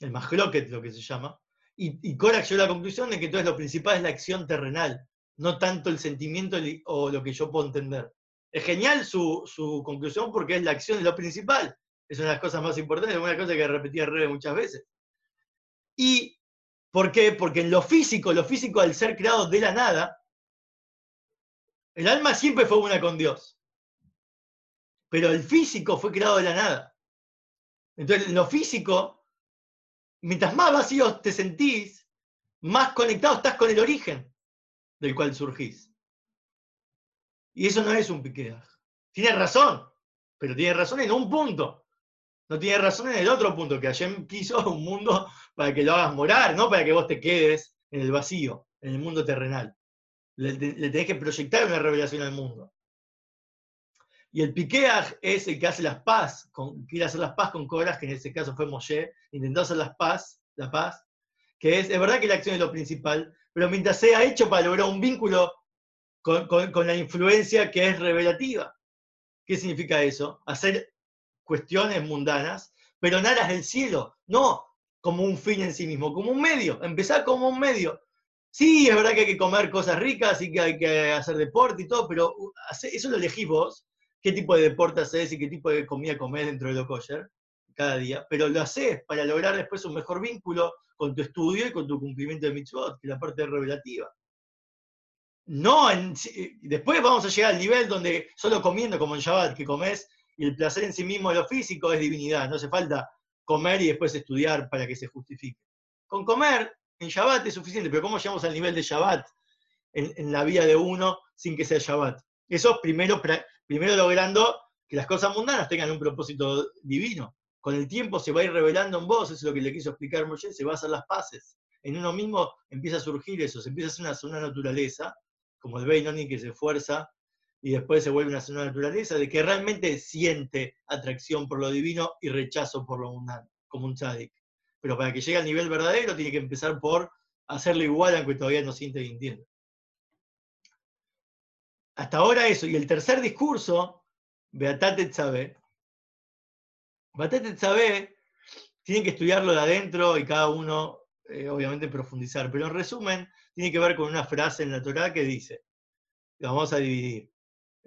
el es lo que se llama. Y, y llegó a la conclusión de que entonces lo principal es la acción terrenal, no tanto el sentimiento o lo que yo puedo entender. Es genial su, conclusión porque es la acción lo principal. Es una de las cosas más importantes, una cosa que repetía Rebe muchas veces. ¿Y por qué? Porque en lo físico, lo físico al ser creado de la nada, el alma siempre fue una con Dios. Pero el físico fue creado de la nada. Entonces, lo físico, mientras más vacío te sentís, más conectado estás con el origen del cual surgís. Y eso no es un piqueaj. Tiene razón, pero tiene razón en un punto. No tiene razón en el otro punto, que Hashem quiso un mundo para que lo hagas morar, no para que vos te quedes en el vacío, en el mundo terrenal le, tenés que proyectar una revelación al mundo. Y el piqueaj es el que hace las paz, con, quiere hacer las paz con Coras, que en este caso fue Moshe, intentó hacer las paz, la paz, que es, es verdad que la acción es lo principal, pero mientras sea hecho para lograr un vínculo con, la influencia que es revelativa. ¿Qué significa eso? Hacer cuestiones mundanas, pero en aras del cielo. No como un fin en sí mismo, como un medio, empezar como un medio. Sí, es verdad que hay que comer cosas ricas y que hay que hacer deporte y todo, pero uh, eso lo elegís vos, qué tipo de deporte haces y qué tipo de comida comés dentro de lo kosher cada día, pero lo haces para lograr después un mejor vínculo con tu estudio y con tu cumplimiento de mitzvot, que es la parte revelativa. No, después vamos a llegar al nivel donde solo comiendo como en Shabbat, que comes y el placer en sí mismo de lo físico es divinidad, no hace falta comer y después estudiar para que se justifique. Con comer en Shabbat es suficiente, pero ¿cómo llegamos al nivel de Shabbat en, la vida de uno sin que sea Shabbat? Eso primero, primero logrando que las cosas mundanas tengan un propósito divino. Con el tiempo se va a ir revelando en vos, eso es lo que le quiso explicar Moshe, se va a hacer las paces. En uno mismo empieza a surgir eso, se empieza a hacer una, una naturaleza como el Beinoni que se esfuerza y después se vuelve una segunda naturaleza, de que realmente siente atracción por lo divino y rechazo por lo mundano, como un tzadik. Pero para que llegue al nivel verdadero tiene que empezar por hacerlo igual aunque todavía no siente y. Hasta ahora eso. Y el tercer discurso, Beatate Tzabé. Beatate Tzabé, tienen que estudiarlo de adentro y cada uno, eh, obviamente, profundizar. Pero en resumen, tiene que ver con una frase en la Torah que dice, vamos a dividir.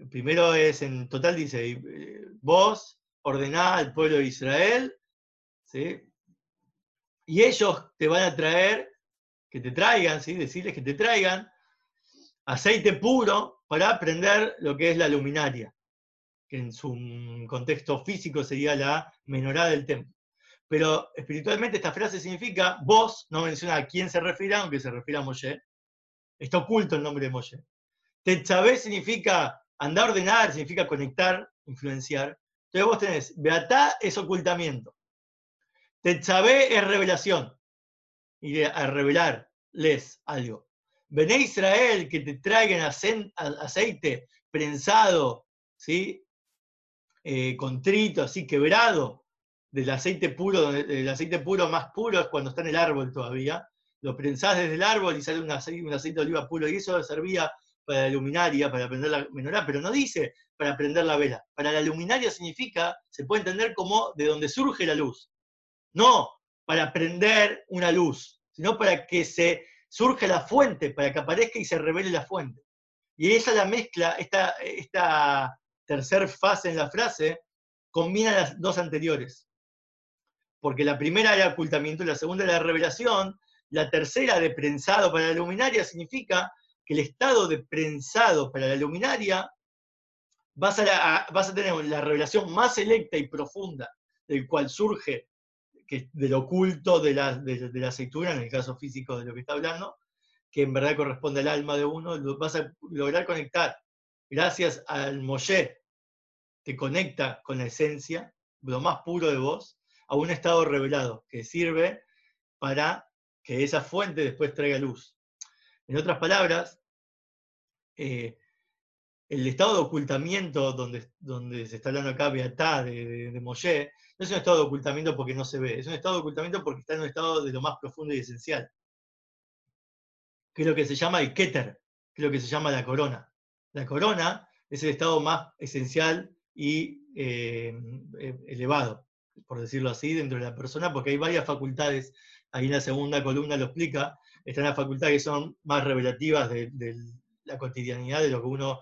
Primero es, en total dice, eh, vos ordená al pueblo de Israel, ¿sí? y ellos te van a traer, que te traigan, ¿sí? decirles que te traigan aceite puro para aprender lo que es la luminaria, que en su contexto físico sería la menorá del templo. Pero espiritualmente esta frase significa, vos, no menciona a quién se refiere, aunque se refiere a Moshe. Está oculto el nombre de Moshe. Tetzabé significa andar a ordenar, significa conectar, influenciar. Entonces vos tenés, Beatá es ocultamiento. Tetzabé es revelación. Y a revelarles algo. Bené Israel, que te traigan aceite prensado, ¿sí? Eh, contrito, así quebrado, del aceite puro, el aceite puro más puro es cuando está en el árbol todavía, lo prensás desde el árbol y sale un aceite, un aceite de oliva puro, y eso servía para la luminaria, para prender la menorá, pero no dice para prender la vela. Para la luminaria significa, se puede entender como de donde surge la luz. No para prender una luz, sino para que se surja la fuente, para que aparezca y se revele la fuente. Y esa la mezcla, esta, esta tercera fase en la frase, combina las dos anteriores porque la primera era ocultamiento, la segunda era revelación, la tercera de prensado para la luminaria significa que el estado de prensado para la luminaria vas a, vas a tener la revelación más selecta y profunda del cual surge que, del oculto de la, de, la aceituna, en el caso físico de lo que está hablando, que en verdad corresponde al alma de uno, vas a lograr conectar. Gracias al Moshe, te conecta con la esencia, lo más puro de vos, a un estado revelado, que sirve para que esa fuente después traiga luz. En otras palabras, eh, el estado de ocultamiento donde, donde se está hablando acá, Beatá, de, de, Moshe, no es un estado de ocultamiento porque no se ve, es un estado de ocultamiento porque está en un estado de lo más profundo y esencial, que es lo que se llama el Keter, que es lo que se llama la corona. La corona es el estado más esencial y eh, elevado por decirlo así, dentro de la persona, porque hay varias facultades, ahí en la segunda columna lo explica, están las facultades que son más revelativas de, la cotidianidad, de lo que uno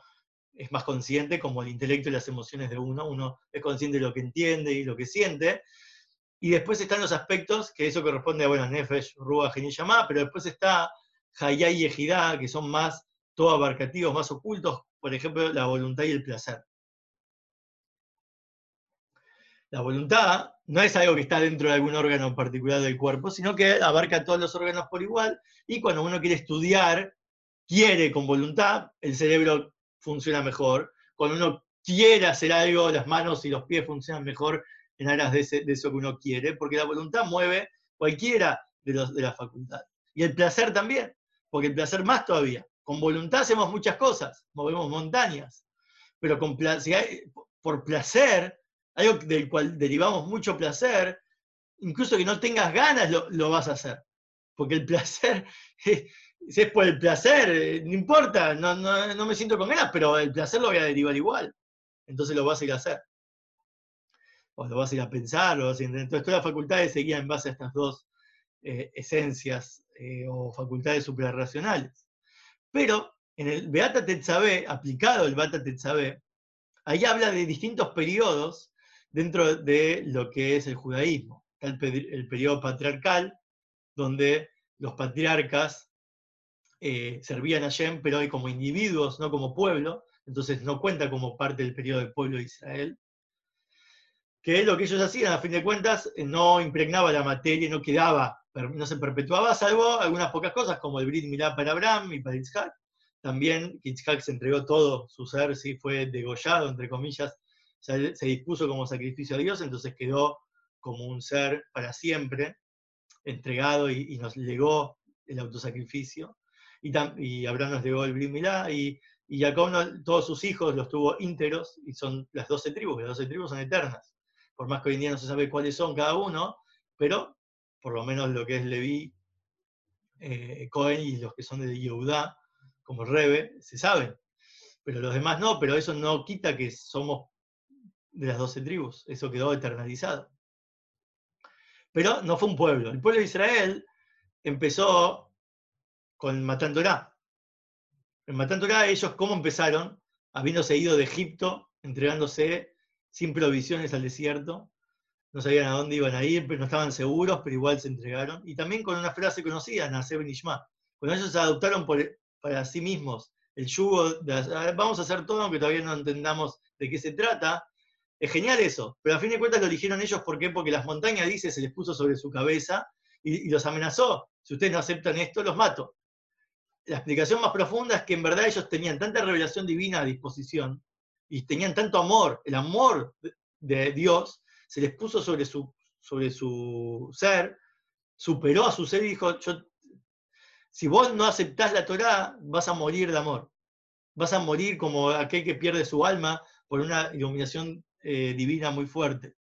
es más consciente, como el intelecto y las emociones de uno, uno es consciente de lo que entiende y lo que siente, y después están los aspectos, que eso corresponde a, bueno, Nefesh, Ruach y pero después está Hayá y Ejidá, que son más todo abarcativos, más ocultos, por ejemplo, la voluntad y el placer. La voluntad no es algo que está dentro de algún órgano particular del cuerpo, sino que abarca todos los órganos por igual, y cuando uno quiere estudiar, quiere con voluntad, el cerebro funciona mejor. Cuando uno quiere hacer algo, las manos y los pies funcionan mejor en aras de, eso que uno quiere, porque la voluntad mueve cualquiera de, los, de las facultades. Y el placer también, porque el placer más todavía. Con voluntad hacemos muchas cosas, movemos montañas, pero con, si por placer algo del cual derivamos mucho placer, incluso que no tengas ganas lo, vas a hacer. Porque el placer, si es por el placer, eh, no importa, no, no, me siento con ganas, pero el placer lo voy a derivar igual. Entonces lo vas a ir a hacer. O lo vas a ir a pensar, o vas Entonces todas las facultades seguían en base a estas dos eh, esencias eh, o facultades suprarracionales. Pero en el Beata Tetzabé, aplicado el Beata Tetzabé, ahí habla de distintos periodos dentro de lo que es el judaísmo. Está el, periodo patriarcal, donde los patriarcas eh, servían a Shem, pero hoy como individuos, no como pueblo, entonces no cuenta como parte del periodo del pueblo de Israel que lo que ellos hacían, a fin de cuentas, eh, no impregnaba la materia, no quedaba, no se perpetuaba, salvo algunas pocas cosas, como el Brit Milá para Abraham y para Yitzhak. También Yitzhak se entregó todo su ser, sí, fue degollado, entre comillas, se, dispuso como sacrificio a Dios, entonces quedó como un ser para siempre, entregado y, nos legó el autosacrificio. Y, y, Abraham nos legó el Brit Milá, y, y Jacob, todos sus hijos los tuvo íntegros, y son las doce tribus, las doce tribus son eternas por más que hoy en día no se sabe cuáles son cada uno, pero por lo menos lo que es Leví, eh, Cohen y los que son de Yehudá, como Rebe, se saben. Pero los demás no, pero eso no quita que somos de las doce tribus, eso quedó eternalizado. Pero no fue un pueblo. El pueblo de Israel empezó con Matán Torah. En Matán Torah ellos, ¿cómo empezaron? Habiéndose ido de Egipto, entregándose sin provisiones al desierto, no sabían a dónde iban a ir, pero no estaban seguros, pero igual se entregaron. Y también con una frase conocida, Naseb Nishma. Cuando ellos adoptaron para sí mismos el yugo, vamos a hacer todo aunque todavía no entendamos de qué se trata, es genial eso, pero a fin de cuentas lo eligieron ellos, ¿por? Porque las montañas, dice, se les puso sobre su cabeza y, y los amenazó. Si ustedes no aceptan esto, los mato. La explicación más profunda es que en verdad ellos tenían tanta revelación divina a disposición y tenían tanto amor, el amor de Dios se les puso sobre su, sobre su ser, superó a su ser y dijo, yo, si vos no aceptás la Torá, vas a morir de amor. Vas a morir como aquel que pierde su alma por una iluminación eh, divina muy fuerte.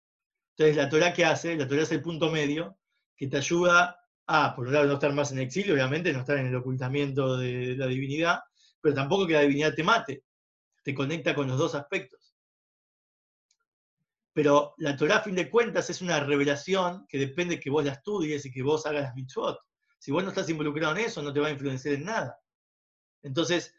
Entonces, la Torá que hace, la Torá es el punto medio que te ayuda a, por un lado, no estar más en exilio, obviamente, no estar en el ocultamiento de la divinidad, pero tampoco que la divinidad te mate te conecta con los dos aspectos. Pero la Torah, a fin de cuentas, es una revelación que depende que vos la estudies y que vos hagas las mitzvot. Si vos no estás involucrado en eso, no te va a influenciar en nada. Entonces,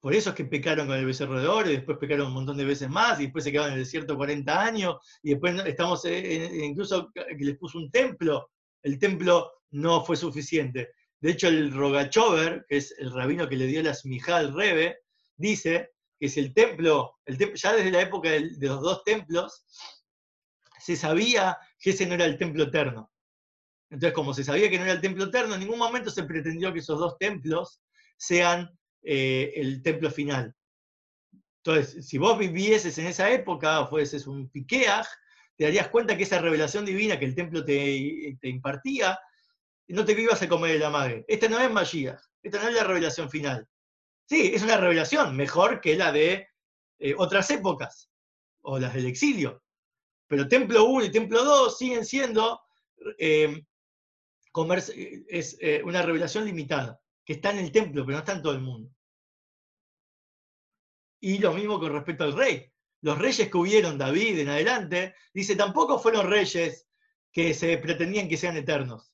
por eso es que pecaron con el becerro de oro y después pecaron un montón de veces más y después se quedaron en el desierto 40 años y después estamos, incluso que les puso un templo, el templo no fue suficiente. De hecho, el Rogachover, que es el rabino que le dio la smijá al Rebe, dice que si el templo, ya desde la época de, los dos templos, se sabía que ese no era el templo eterno. Entonces, como se sabía que no era el templo eterno, en ningún momento se pretendió que esos dos templos sean eh, el templo final. Entonces, si vos vivieses en esa época, o fueses un piqueaj, te darías cuenta que esa revelación divina que el templo te, impartía, no te ibas a comer el amague. Esta no es magia, esta no es la revelación final. Sí, es una revelación, mejor que la de eh, otras épocas, o las del exilio. Pero Templo 1 y Templo 2 siguen siendo em, es eh, una revelación limitada, que está en el templo, pero no está en todo el mundo. Y lo mismo con respecto al rey. Los reyes que hubieron David en adelante, dice, tampoco fueron reyes que se pretendían que sean eternos.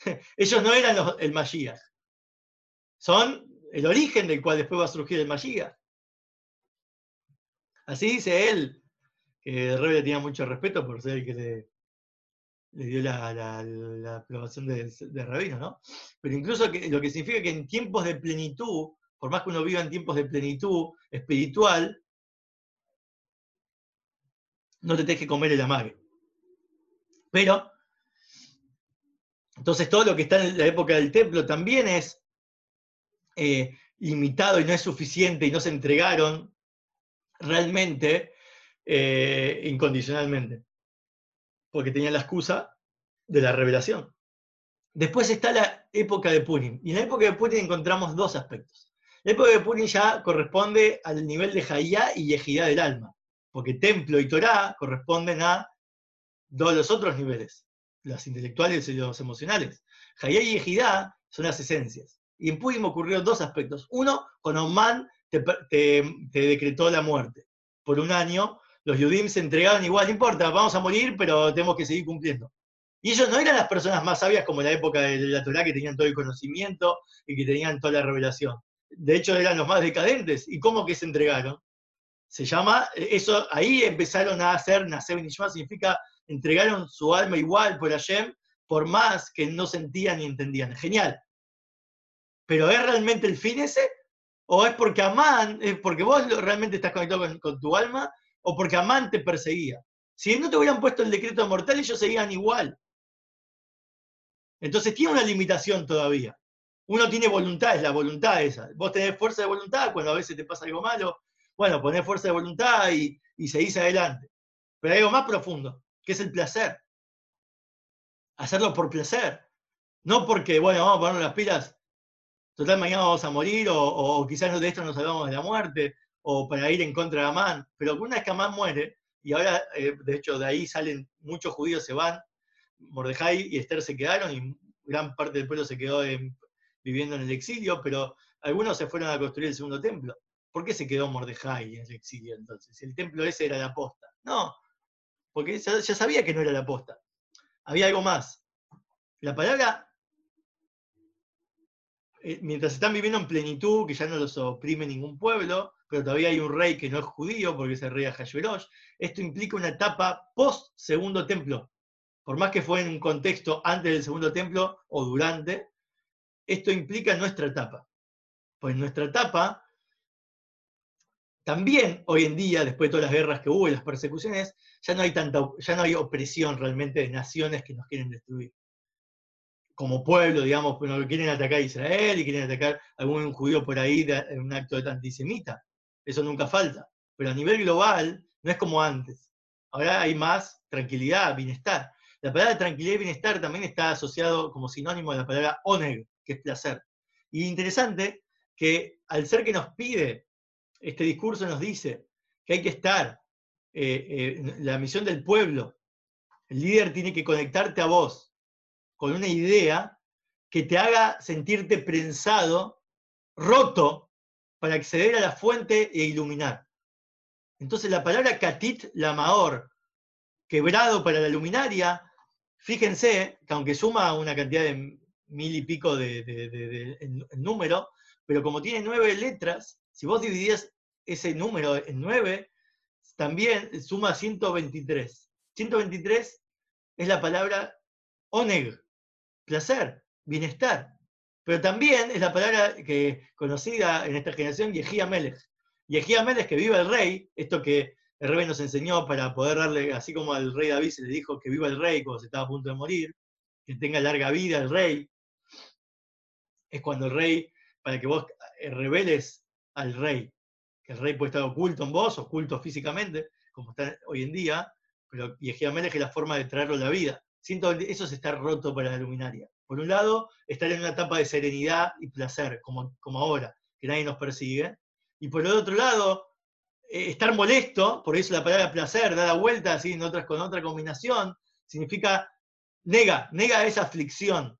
Ellos no eran el Mashiach. Son el origen del cual después va a surgir el Mashiach. Así dice él, que el rey le tenía mucho respeto por ser el que le, dio la, aprobación de, Rabino, ¿no? Pero incluso lo que significa que en tiempos de plenitud, por más que uno viva en tiempos de plenitud espiritual, no te tenés que comer el amague. Pero, entonces todo lo que está en la época del templo también es eh, limitado y no es suficiente y no se entregaron realmente eh, incondicionalmente, porque tenían la excusa de la revelación. Después está la época de Purim, y en la época de Purim encontramos dos aspectos. La época de Purim ya corresponde al nivel de Hayá y Yejidá del alma, porque templo y Torá corresponden a todos los otros niveles, los intelectuales y los emocionales. Hayá y Yejidá son las esencias. Y en Purim ocurrieron dos aspectos. Uno, con Oman te, decretó la muerte. Por un año, los Yudim se entregaron igual, no importa, vamos a morir, pero tenemos que seguir cumpliendo. Y ellos no eran las personas más sabias como en la época de la Torah, que tenían todo el conocimiento y que tenían toda la revelación. De hecho, eran los más decadentes. ¿Y cómo que se entregaron? Se llama, eso, ahí empezaron a hacer, nacer Nishma, significa entregaron su alma igual por Hashem, por más que no sentían ni entendían. Genial. Pero ¿es realmente el fin ese? ¿O es porque Amán, es porque vos realmente estás conectado con, tu alma? ¿O porque Amán te perseguía? Si no te hubieran puesto el decreto mortal, ellos seguían igual. Entonces tiene una limitación todavía. Uno tiene voluntad, es la voluntad esa. Vos tenés fuerza de voluntad cuando a veces te pasa algo malo. Bueno, ponés fuerza de voluntad y, y seguís adelante. Pero hay algo más profundo, que es el placer. Hacerlo por placer. No porque, bueno, vamos a ponernos las pilas, total mañana vamos a morir, o, quizás de esto nos salvamos de la muerte, o para ir en contra de Amán. Pero una vez que Amán muere, y ahora, eh, de hecho, de ahí salen muchos judíos, se van, Mordejai y Esther se quedaron y gran parte del pueblo se quedó viviendo en el exilio, pero algunos se fueron a construir el segundo templo. ¿Por qué se quedó Mordejai en el exilio entonces? El templo ese era la posta. No, porque ya, sabía que no era la posta. Había algo más. La palabra, eh, mientras están viviendo en plenitud, que ya no los oprime ningún pueblo, pero todavía hay un rey que no es judío, porque es el rey Ahasuerus, esto implica una etapa post segundo templo por más que fue en un contexto antes del segundo templo o durante, esto implica nuestra etapa. Pues nuestra etapa, también hoy en día, después de todas las guerras que hubo y las persecuciones, ya no hay tanta, ya no hay opresión realmente de naciones que nos quieren destruir. Como pueblo, digamos, pues, quieren atacar a Israel y quieren atacar a algún judío por ahí en un acto de antisemita. Eso nunca falta. Pero a nivel global no es como antes. Ahora hay más tranquilidad, bienestar. La palabra tranquilidad y bienestar también está asociado como sinónimo de la palabra oneg, que es placer. Y interesante que al ser que nos pide, este discurso nos dice que hay que estar, eh, eh, la misión del pueblo, el líder tiene que conectarte a vos con una idea que te haga sentirte prensado, roto, para acceder a la fuente e iluminar. Entonces la palabra katit lamaor, quebrado para la luminaria, Fíjense que aunque suma una cantidad de mil y pico de, número, pero como tiene nueve letras, si vos dividías ese número en nueve, también suma 123. 123 es la palabra oneg, placer, bienestar. Pero también es la palabra que conocida en esta generación, Yehía Melech. Yehía Melech, que viva el rey, esto que el rey nos enseñó para poder darle, así como al rey David se le dijo que viva el rey cuando se estaba a punto de morir, que tenga larga vida el rey, es cuando el rey, para que vos eh, reveles al rey, que el rey puede estar oculto en vos, oculto físicamente, como está hoy en día, pero Yehiamel es la forma de traerlo a la vida. Siento, eso se está roto para la luminaria. Por un lado, estar en una etapa de serenidad y placer, como, como ahora, que nadie nos persigue. Y por el otro lado, eh, estar molesto, por eso la palabra placer, dada vuelta así en otras, con otra combinación, significa nega, nega esa aflicción.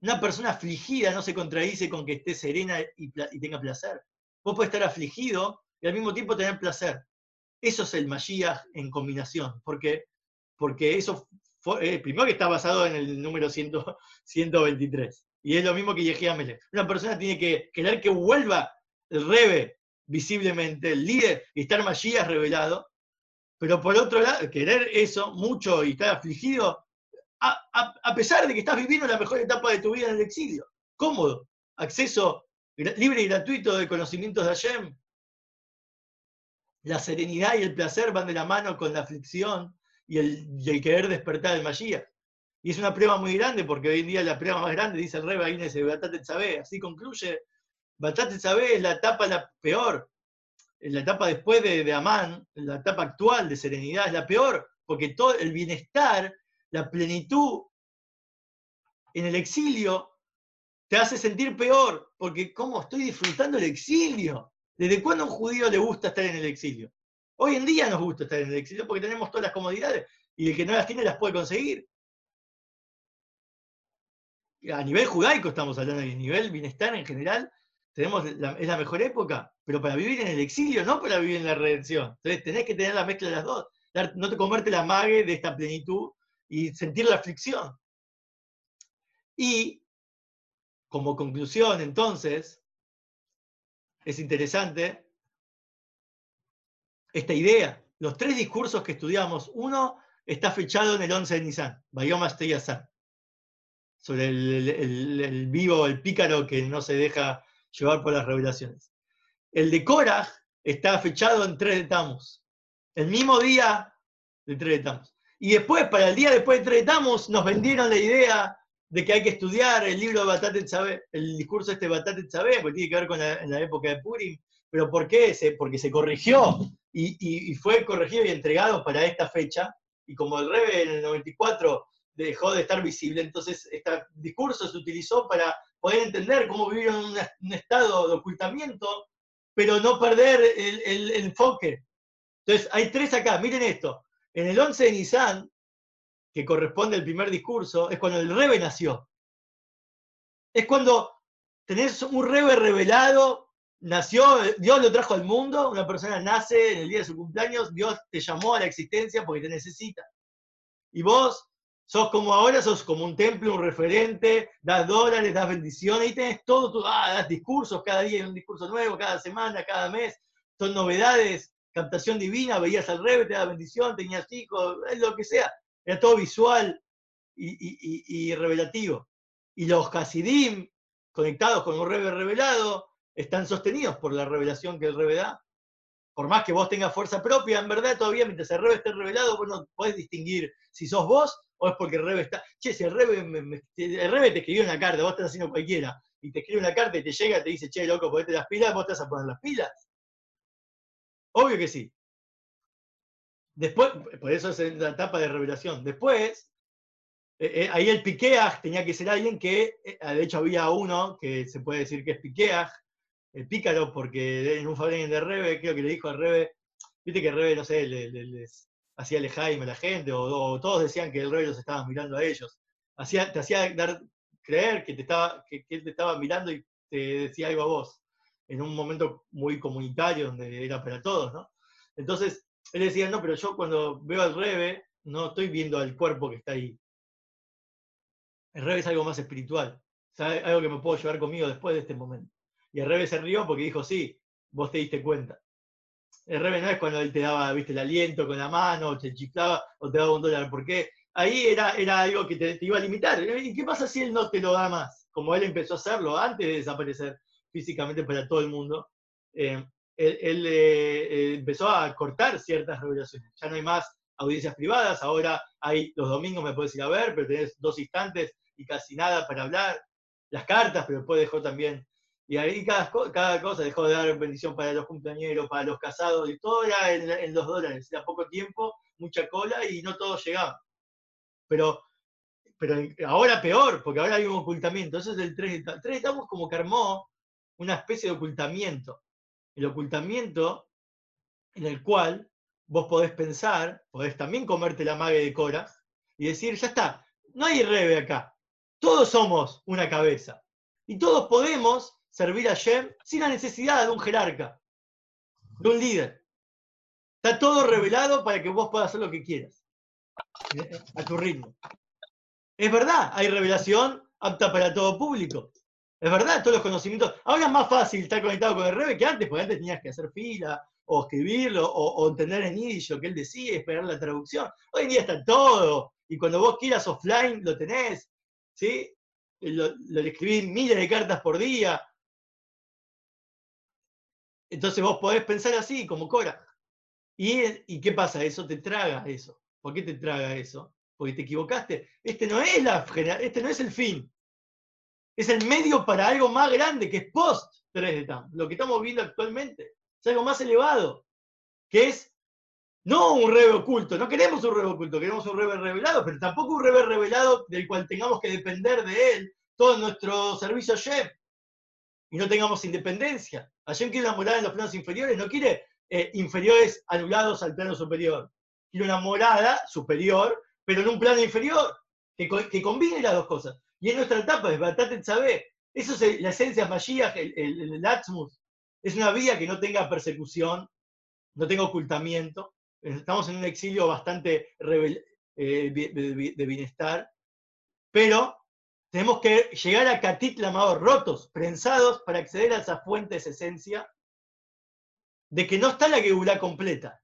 Una persona afligida no se contradice con que esté serena y, tenga placer. Vos podés estar afligido y al mismo tiempo tener placer. Eso es el Mashiach en combinación, porque, porque eso eh, primero que está basado en el número 123, y es lo mismo que Yehia Una persona tiene que querer que vuelva el Rebe visiblemente el líder y estar Magías revelado, pero por otro lado, querer eso mucho y estar afligido, a, pesar de que estás viviendo la mejor etapa de tu vida en el exilio, cómodo, acceso libre y gratuito de conocimientos de Hashem. La serenidad y el placer van de la mano con la aflicción y el, querer despertar el Magías. Y es una prueba muy grande, porque hoy en día la prueba más grande, dice el Reba Inés Batate sabe así concluye Batate Sabé es la etapa la peor, la etapa después de, de Amán, la etapa actual de serenidad es la peor, porque todo el bienestar, la plenitud en el exilio te hace sentir peor, porque ¿cómo estoy disfrutando el exilio? ¿Desde cuándo a un judío le gusta estar en el exilio? Hoy en día nos gusta estar en el exilio porque tenemos todas las comodidades y el que no las tiene las puede conseguir. A nivel judaico estamos hablando, a nivel bienestar en general, tenemos es la mejor época, pero para vivir en el exilio, no para vivir en la redención. Entonces tenés que tener la mezcla de las dos, no te comerte la mague de esta plenitud y sentir la aflicción. Y como conclusión, entonces, es interesante esta idea. Los tres discursos que estudiamos, uno está fechado en el 11 de Nisan, Bayom San, sobre el, vivo, el pícaro que no se deja llevar por las revelaciones. El de Korah está fechado en 3 de Tammuz, el mismo día de 3 de Tammuz. Y después, para el día después de 3 de Tammuz, nos vendieron la idea de que hay que estudiar el libro de Tzabé, el discurso este de Batate Tzabé, porque tiene que ver con la, en la época de Purim. ¿Pero por qué? Porque se corrigió y, fue corregido y entregado para esta fecha. Y como el Rebe en el 94 dejó de estar visible, entonces este discurso se utilizó para poder entender cómo vivir en un, estado de ocultamiento, pero no perder el, el enfoque. Entonces, hay tres acá, miren esto. En el 11 de Nisan, que corresponde al primer discurso, es cuando el Rebe nació. Es cuando tenés un Rebe revelado, nació, Dios lo trajo al mundo, una persona nace en el día de su cumpleaños, Dios te llamó a la existencia porque te necesita. Y vos sos como ahora, sos como un templo, un referente, das dólares, das bendiciones, y tenés todo, tu, ah, das discursos, cada día hay un discurso nuevo, cada semana, cada mes, son novedades, captación divina, veías al rebe, te da bendición, tenías hijos, lo que sea era todo visual y, revelativo. Y los Hasidim, conectados con un Rebe revelado, están sostenidos por la revelación que el Rebe da. Por más que vos tengas fuerza propia, en verdad todavía mientras el Rebe esté revelado, vos no podés distinguir si sos vos o es porque el Rebe está. Che, si el Rebe, el Rebe te escribió una carta, vos estás haciendo cualquiera, y te escribe una carta y te llega y te dice, che, loco, ponete las pilas, vos te vas a poner las pilas. Obvio que sí. Después, por eso es la etapa de revelación. Después, eh, eh, ahí el piqueaj tenía que ser alguien que, eh, de hecho había uno que se puede decir que es piqueaj, pícaro, porque en un fabricante de Rebe, creo que le dijo al Rebe, viste que el Rebe, no sé, les hacía lejaim a la gente, o, todos decían que el Rebe los estaba mirando a ellos. Hacía, te hacía dar, creer que, te estaba, que, que él te estaba mirando y te decía algo a vos, en un momento muy comunitario donde era para todos, ¿no? Entonces, él decía, no, pero yo cuando veo al Rebe, no estoy viendo al cuerpo que está ahí. El Rebe es algo más espiritual, algo que me puedo llevar conmigo después de este momento. Y el Rebe se rió porque dijo, sí, vos te diste cuenta. El Rebe no es cuando él te daba, viste, el aliento con la mano, o te chiflaba, o te daba un dólar, porque ahí era, era algo que te, iba a limitar. ¿Y qué pasa si él no te lo da más? Como él empezó a hacerlo antes de desaparecer físicamente para todo el mundo. Eh, él, eh, eh, empezó a cortar ciertas revelaciones. Ya no hay más audiencias privadas, ahora hay los domingos me puedes ir a ver, pero tenés dos instantes y casi nada para hablar. Las cartas, pero después dejó también. Y ahí cada, cada cosa dejó de dar bendición para los cumpleaños, para los casados, y todo era en, los dólares. Era poco tiempo, mucha cola y no todo llegaba. Pero, pero ahora peor, porque ahora hay un ocultamiento. Eso es el 3 estamos como que armó una especie de ocultamiento el ocultamiento en el cual vos podés pensar, podés también comerte la mague de Cora y decir, ya está, no hay rebe acá, todos somos una cabeza y todos podemos servir a Shem sin la necesidad de un jerarca, de un líder. Está todo revelado para que vos puedas hacer lo que quieras, a tu ritmo. Es verdad, hay revelación apta para todo público, es verdad, todos los conocimientos. Ahora es más fácil estar conectado con el Rebe que antes, porque antes tenías que hacer fila, o escribirlo, o, entender en Yiddish lo que él decía, esperar la traducción. Hoy en día está todo, y cuando vos quieras offline lo tenés, ¿sí? Lo, lo escribís miles de cartas por día. Entonces vos podés pensar así, como Cora. ¿Y, ¿Y qué pasa? Eso te traga eso. ¿Por qué te traga eso? Porque te equivocaste. Este no es, la, este no es el fin es el medio para algo más grande, que es post 3 de TAM, lo que estamos viendo actualmente. Es algo más elevado, que es no un rebe oculto, no queremos un rebe oculto, queremos un rebe revelado, pero tampoco un rebe revelado del cual tengamos que depender de él todo nuestro servicio Shem y no tengamos independencia. Hashem quiere una morada en los planos inferiores, no quiere eh, inferiores anulados al plano superior. Quiere una morada superior, pero en un plano inferior, que, que combine las dos cosas. Y en nuestra etapa es Batate sabe Eso es la esencia el, el, el Es una vida que no tenga persecución, no tenga ocultamiento. Estamos en un exilio bastante eh, de, bienestar, pero Tenemos que llegar a Katit Lamado, rotos, prensados, para acceder a esa fuente, esa esencia, de que no está la Geulá completa.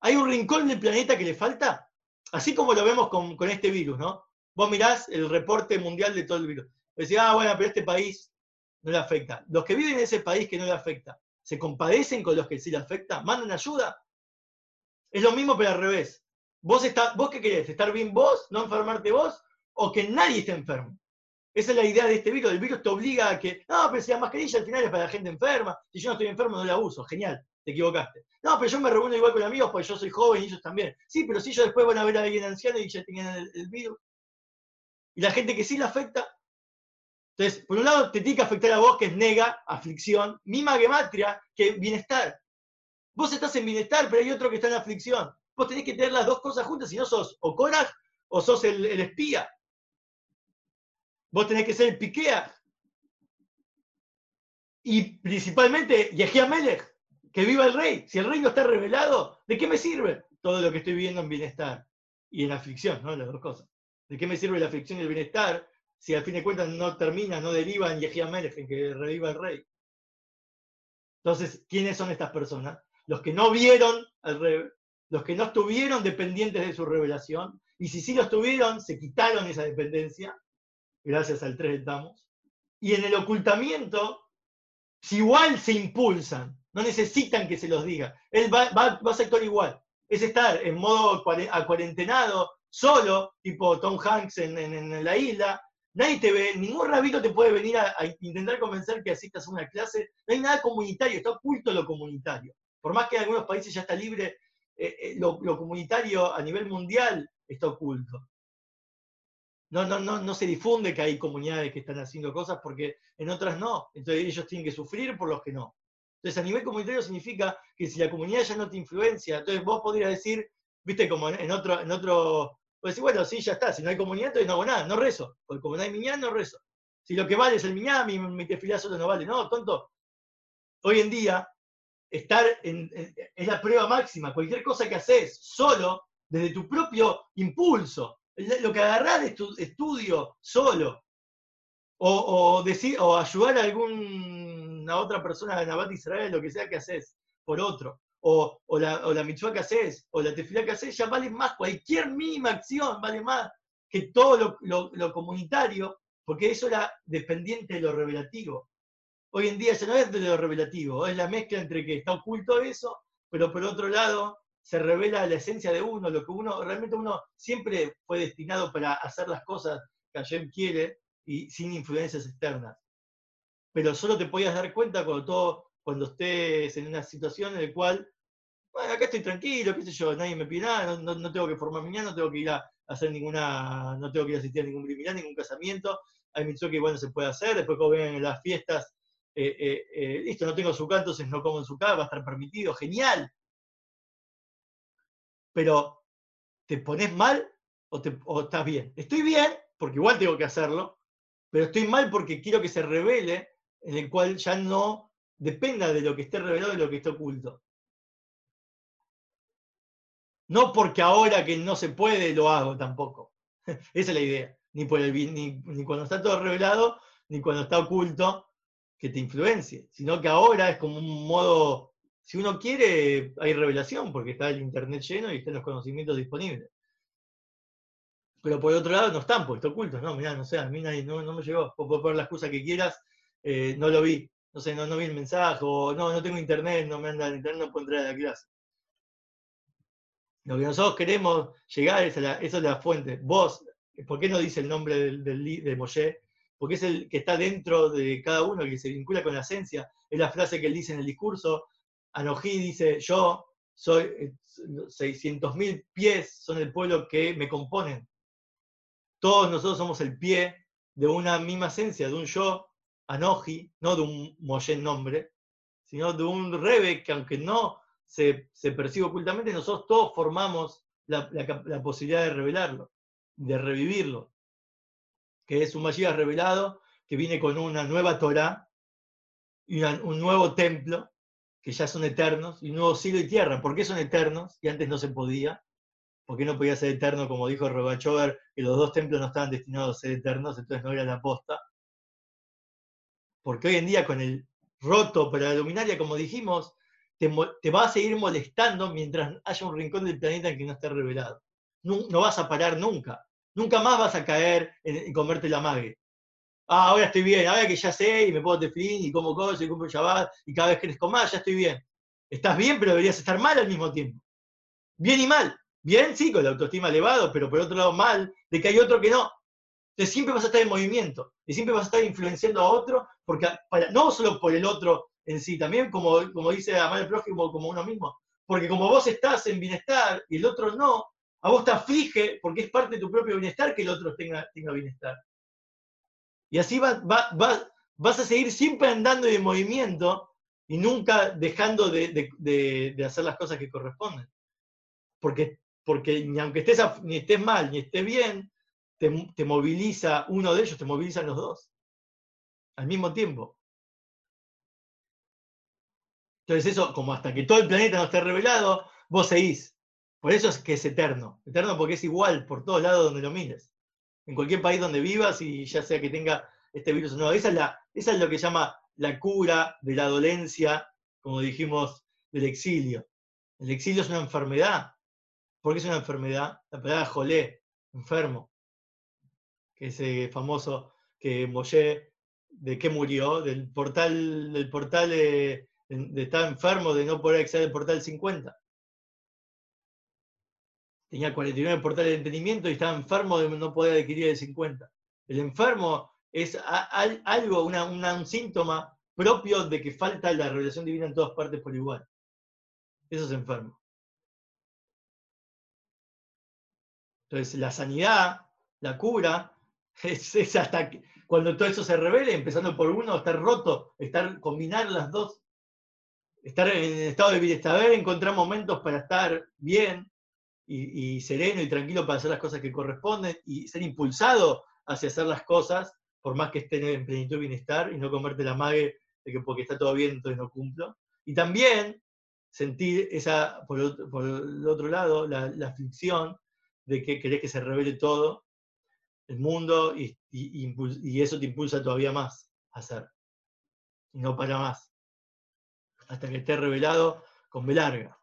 Hay un rincón del planeta que le falta, así como lo vemos con, con este virus, ¿no? Vos mirás el reporte mundial de todo el virus. Decís, ah, bueno, pero este país no le afecta. Los que viven en ese país que no le afecta, ¿se compadecen con los que sí le afecta? ¿Mandan ayuda? Es lo mismo, pero al revés. ¿Vos, está, ¿Vos qué querés? ¿Estar bien vos? ¿No enfermarte vos? ¿O que nadie esté enfermo? Esa es la idea de este virus. El virus te obliga a que, no, pero si la mascarilla al final es para la gente enferma. Si yo no estoy enfermo, no la uso. Genial, te equivocaste. No, pero yo me reúno igual con amigos porque yo soy joven y ellos también. Sí, pero si ellos después van a ver a alguien anciano y ya tenían el virus. Y la gente que sí le afecta. Entonces, por un lado, te tiene que afectar a vos, que es nega, aflicción, misma gematria, que bienestar. Vos estás en bienestar, pero hay otro que está en aflicción. Vos tenés que tener las dos cosas juntas, si no sos o Korach o sos el, espía. Vos tenés que ser el piquea. Y principalmente, Yehia Melech, que viva el rey. Si el rey no está revelado, ¿de qué me sirve todo lo que estoy viviendo en bienestar? Y en aflicción, ¿no? Las dos cosas. ¿De qué me sirve la aflicción y el bienestar si al fin de cuentas no termina, no deriva en Yehia Melech, en que reviva el rey? Entonces, ¿quiénes son estas personas? Los que no vieron al rey, los que no estuvieron dependientes de su revelación, y si sí lo estuvieron, se quitaron esa dependencia, gracias al 3 Damos, y en el ocultamiento, si igual se impulsan, no necesitan que se los diga, él va, va, va a actuar igual, es estar en modo acuarentenado, solo, tipo Tom Hanks en, la isla, nadie te ve, ningún rabino te puede venir a, intentar convencer que asistas a una clase, no hay nada comunitario, está oculto lo comunitario. Por más que en algunos países ya está libre, eh, eh, lo, comunitario a nivel mundial está oculto. No, no, no, no se difunde que hay comunidades que están haciendo cosas porque en otras no. Entonces ellos tienen que sufrir por los que no. Entonces a nivel comunitario significa que si la comunidad ya no te influencia, entonces vos podrías decir, viste, como en otro, en otro, pues decir, bueno, sí, ya está, si no hay comunidad, entonces no hago nada, no rezo, porque como no hay miñán, no rezo. Si lo que vale es el miñán, mi, mi tefilá solo no vale. No, tonto. Hoy en día, estar en, es la prueba máxima. Cualquier cosa que haces solo, desde tu propio impulso, lo que agarrás de tu estudio solo, o, decir, o ayudar a alguna otra persona de Nabat Israel, lo que sea que haces, por otro, o, la, o la que haces, o la tefila que haces, ya vale más, cualquier mínima acción vale más que todo lo, comunitario, porque eso era dependiente de lo revelativo. Hoy en día ya no es de lo revelativo, es la mezcla entre que está oculto eso, pero por otro lado se revela la esencia de uno, lo que uno, realmente uno siempre fue destinado para hacer las cosas que Hashem quiere y sin influencias externas. Pero solo te podías dar cuenta cuando todo cuando estés en una situación en la cual, bueno, acá estoy tranquilo, qué sé yo, nadie me pide nada, no, tengo que formar mañana, no tengo que ir a hacer ninguna, no tengo que ir a asistir a ningún criminal, ningún casamiento, hay mitzvot que bueno se puede hacer, después cuando vengan las fiestas, eh, eh, eh, listo, no tengo su entonces no como en su casa, va a estar permitido, genial. Pero, ¿te pones mal o, te, estás bien? Estoy bien, porque igual tengo que hacerlo, pero estoy mal porque quiero que se revele, en el cual ya no dependa de lo que esté revelado y lo que esté oculto. No porque ahora que no se puede lo hago tampoco. Esa es la idea. Ni, por el, ni, ni cuando está todo revelado, ni cuando está oculto, que te influencie. Sino que ahora es como un modo, si uno quiere, hay revelación, porque está el Internet lleno y están los conocimientos disponibles. Pero por otro lado no están, porque está oculto. No, mirá, no sé, a mí nadie, no, me llegó. Puedo poner la excusa que quieras, eh, no lo vi no sé, no, no vi el mensaje, o no, no tengo internet, no me anda el internet, no puedo entrar a la clase. Lo que nosotros queremos llegar es a la, la fuente. Vos, ¿por qué no dice el nombre del, de Moshe? Porque es el que está dentro de cada uno, que se vincula con la esencia. Es la frase que él dice en el discurso. Anojí dice, yo soy 600.000 eh, pies, son el pueblo que me componen. Todos nosotros somos el pie de una misma esencia, de un yo Anoji, no de un Moshe nombre, sino de un Rebe que aunque no se, percibe ocultamente, nosotros todos formamos la, posibilidad de revelarlo, de revivirlo, que es un Mashiach revelado que viene con una nueva Torah y un nuevo templo, que ya son eternos, y un nuevo cielo y tierra. ¿Por qué son eternos? Y antes no se podía. ¿Por qué no podía ser eterno, como dijo Robachover, que los dos templos no estaban destinados a ser eternos, entonces no era la aposta? Porque hoy en día con el roto para la luminaria, como dijimos, te, va a seguir molestando mientras haya un rincón del planeta en que no esté revelado. No, vas a parar nunca. Nunca más vas a caer en, comerte la mague. Ah, ahora estoy bien, ahora que ya sé y me puedo teflín y como cosas y como Shabbat y cada vez crezco más, ya estoy bien. Estás bien, pero deberías estar mal al mismo tiempo. Bien y mal. Bien, sí, con la autoestima elevado, pero por otro lado mal, de que hay otro que no. Entonces siempre vas a estar en movimiento y siempre vas a estar influenciando a otro, porque no solo por el otro en sí, también como, como dice Amar el prójimo, como uno mismo. Porque como vos estás en bienestar y el otro no, a vos te aflige porque es parte de tu propio bienestar que el otro tenga, tenga bienestar. Y así va, vas a seguir siempre andando en movimiento y nunca dejando de, de hacer las cosas que corresponden. Porque porque ni aunque estés, ni estés mal ni estés bien, te, moviliza uno de ellos, te movilizan los dos, al mismo tiempo. Entonces eso, como hasta que todo el planeta no esté revelado, vos seguís. Por eso es que es eterno. Eterno porque es igual por todos lados donde lo mires. En cualquier país donde vivas y ya sea que tenga este virus o no. Esa es, lo que llama la cura de la dolencia, como dijimos, del exilio. El exilio es una enfermedad, porque es una enfermedad, la palabra jolé, enfermo, que ese famoso que Moshe, ¿de qué murió? Del portal, del portal de, estar enfermo, de no poder acceder al portal 50. Tenía 49 portales de entendimiento y estaba enfermo de no poder adquirir el 50. El enfermo es algo, un síntoma propio de que falta la revelación divina en todas partes por igual. Eso es enfermo. Entonces, la sanidad, la cura, es, hasta cuando todo eso se revele, empezando por uno, estar roto, estar, combinar las dos, estar en estado de bienestar, encontrar momentos para estar bien y, sereno y tranquilo para hacer las cosas que corresponden y ser impulsado hacia hacer las cosas, por más que estén en plenitud y bienestar, y no comerte la mague de que porque está todo bien, entonces no cumplo. Y también sentir esa, por, el otro lado, la, la aflicción de que querés que se revele todo el mundo y, eso te impulsa todavía más a hacer. Y no para más. Hasta que esté revelado con B larga.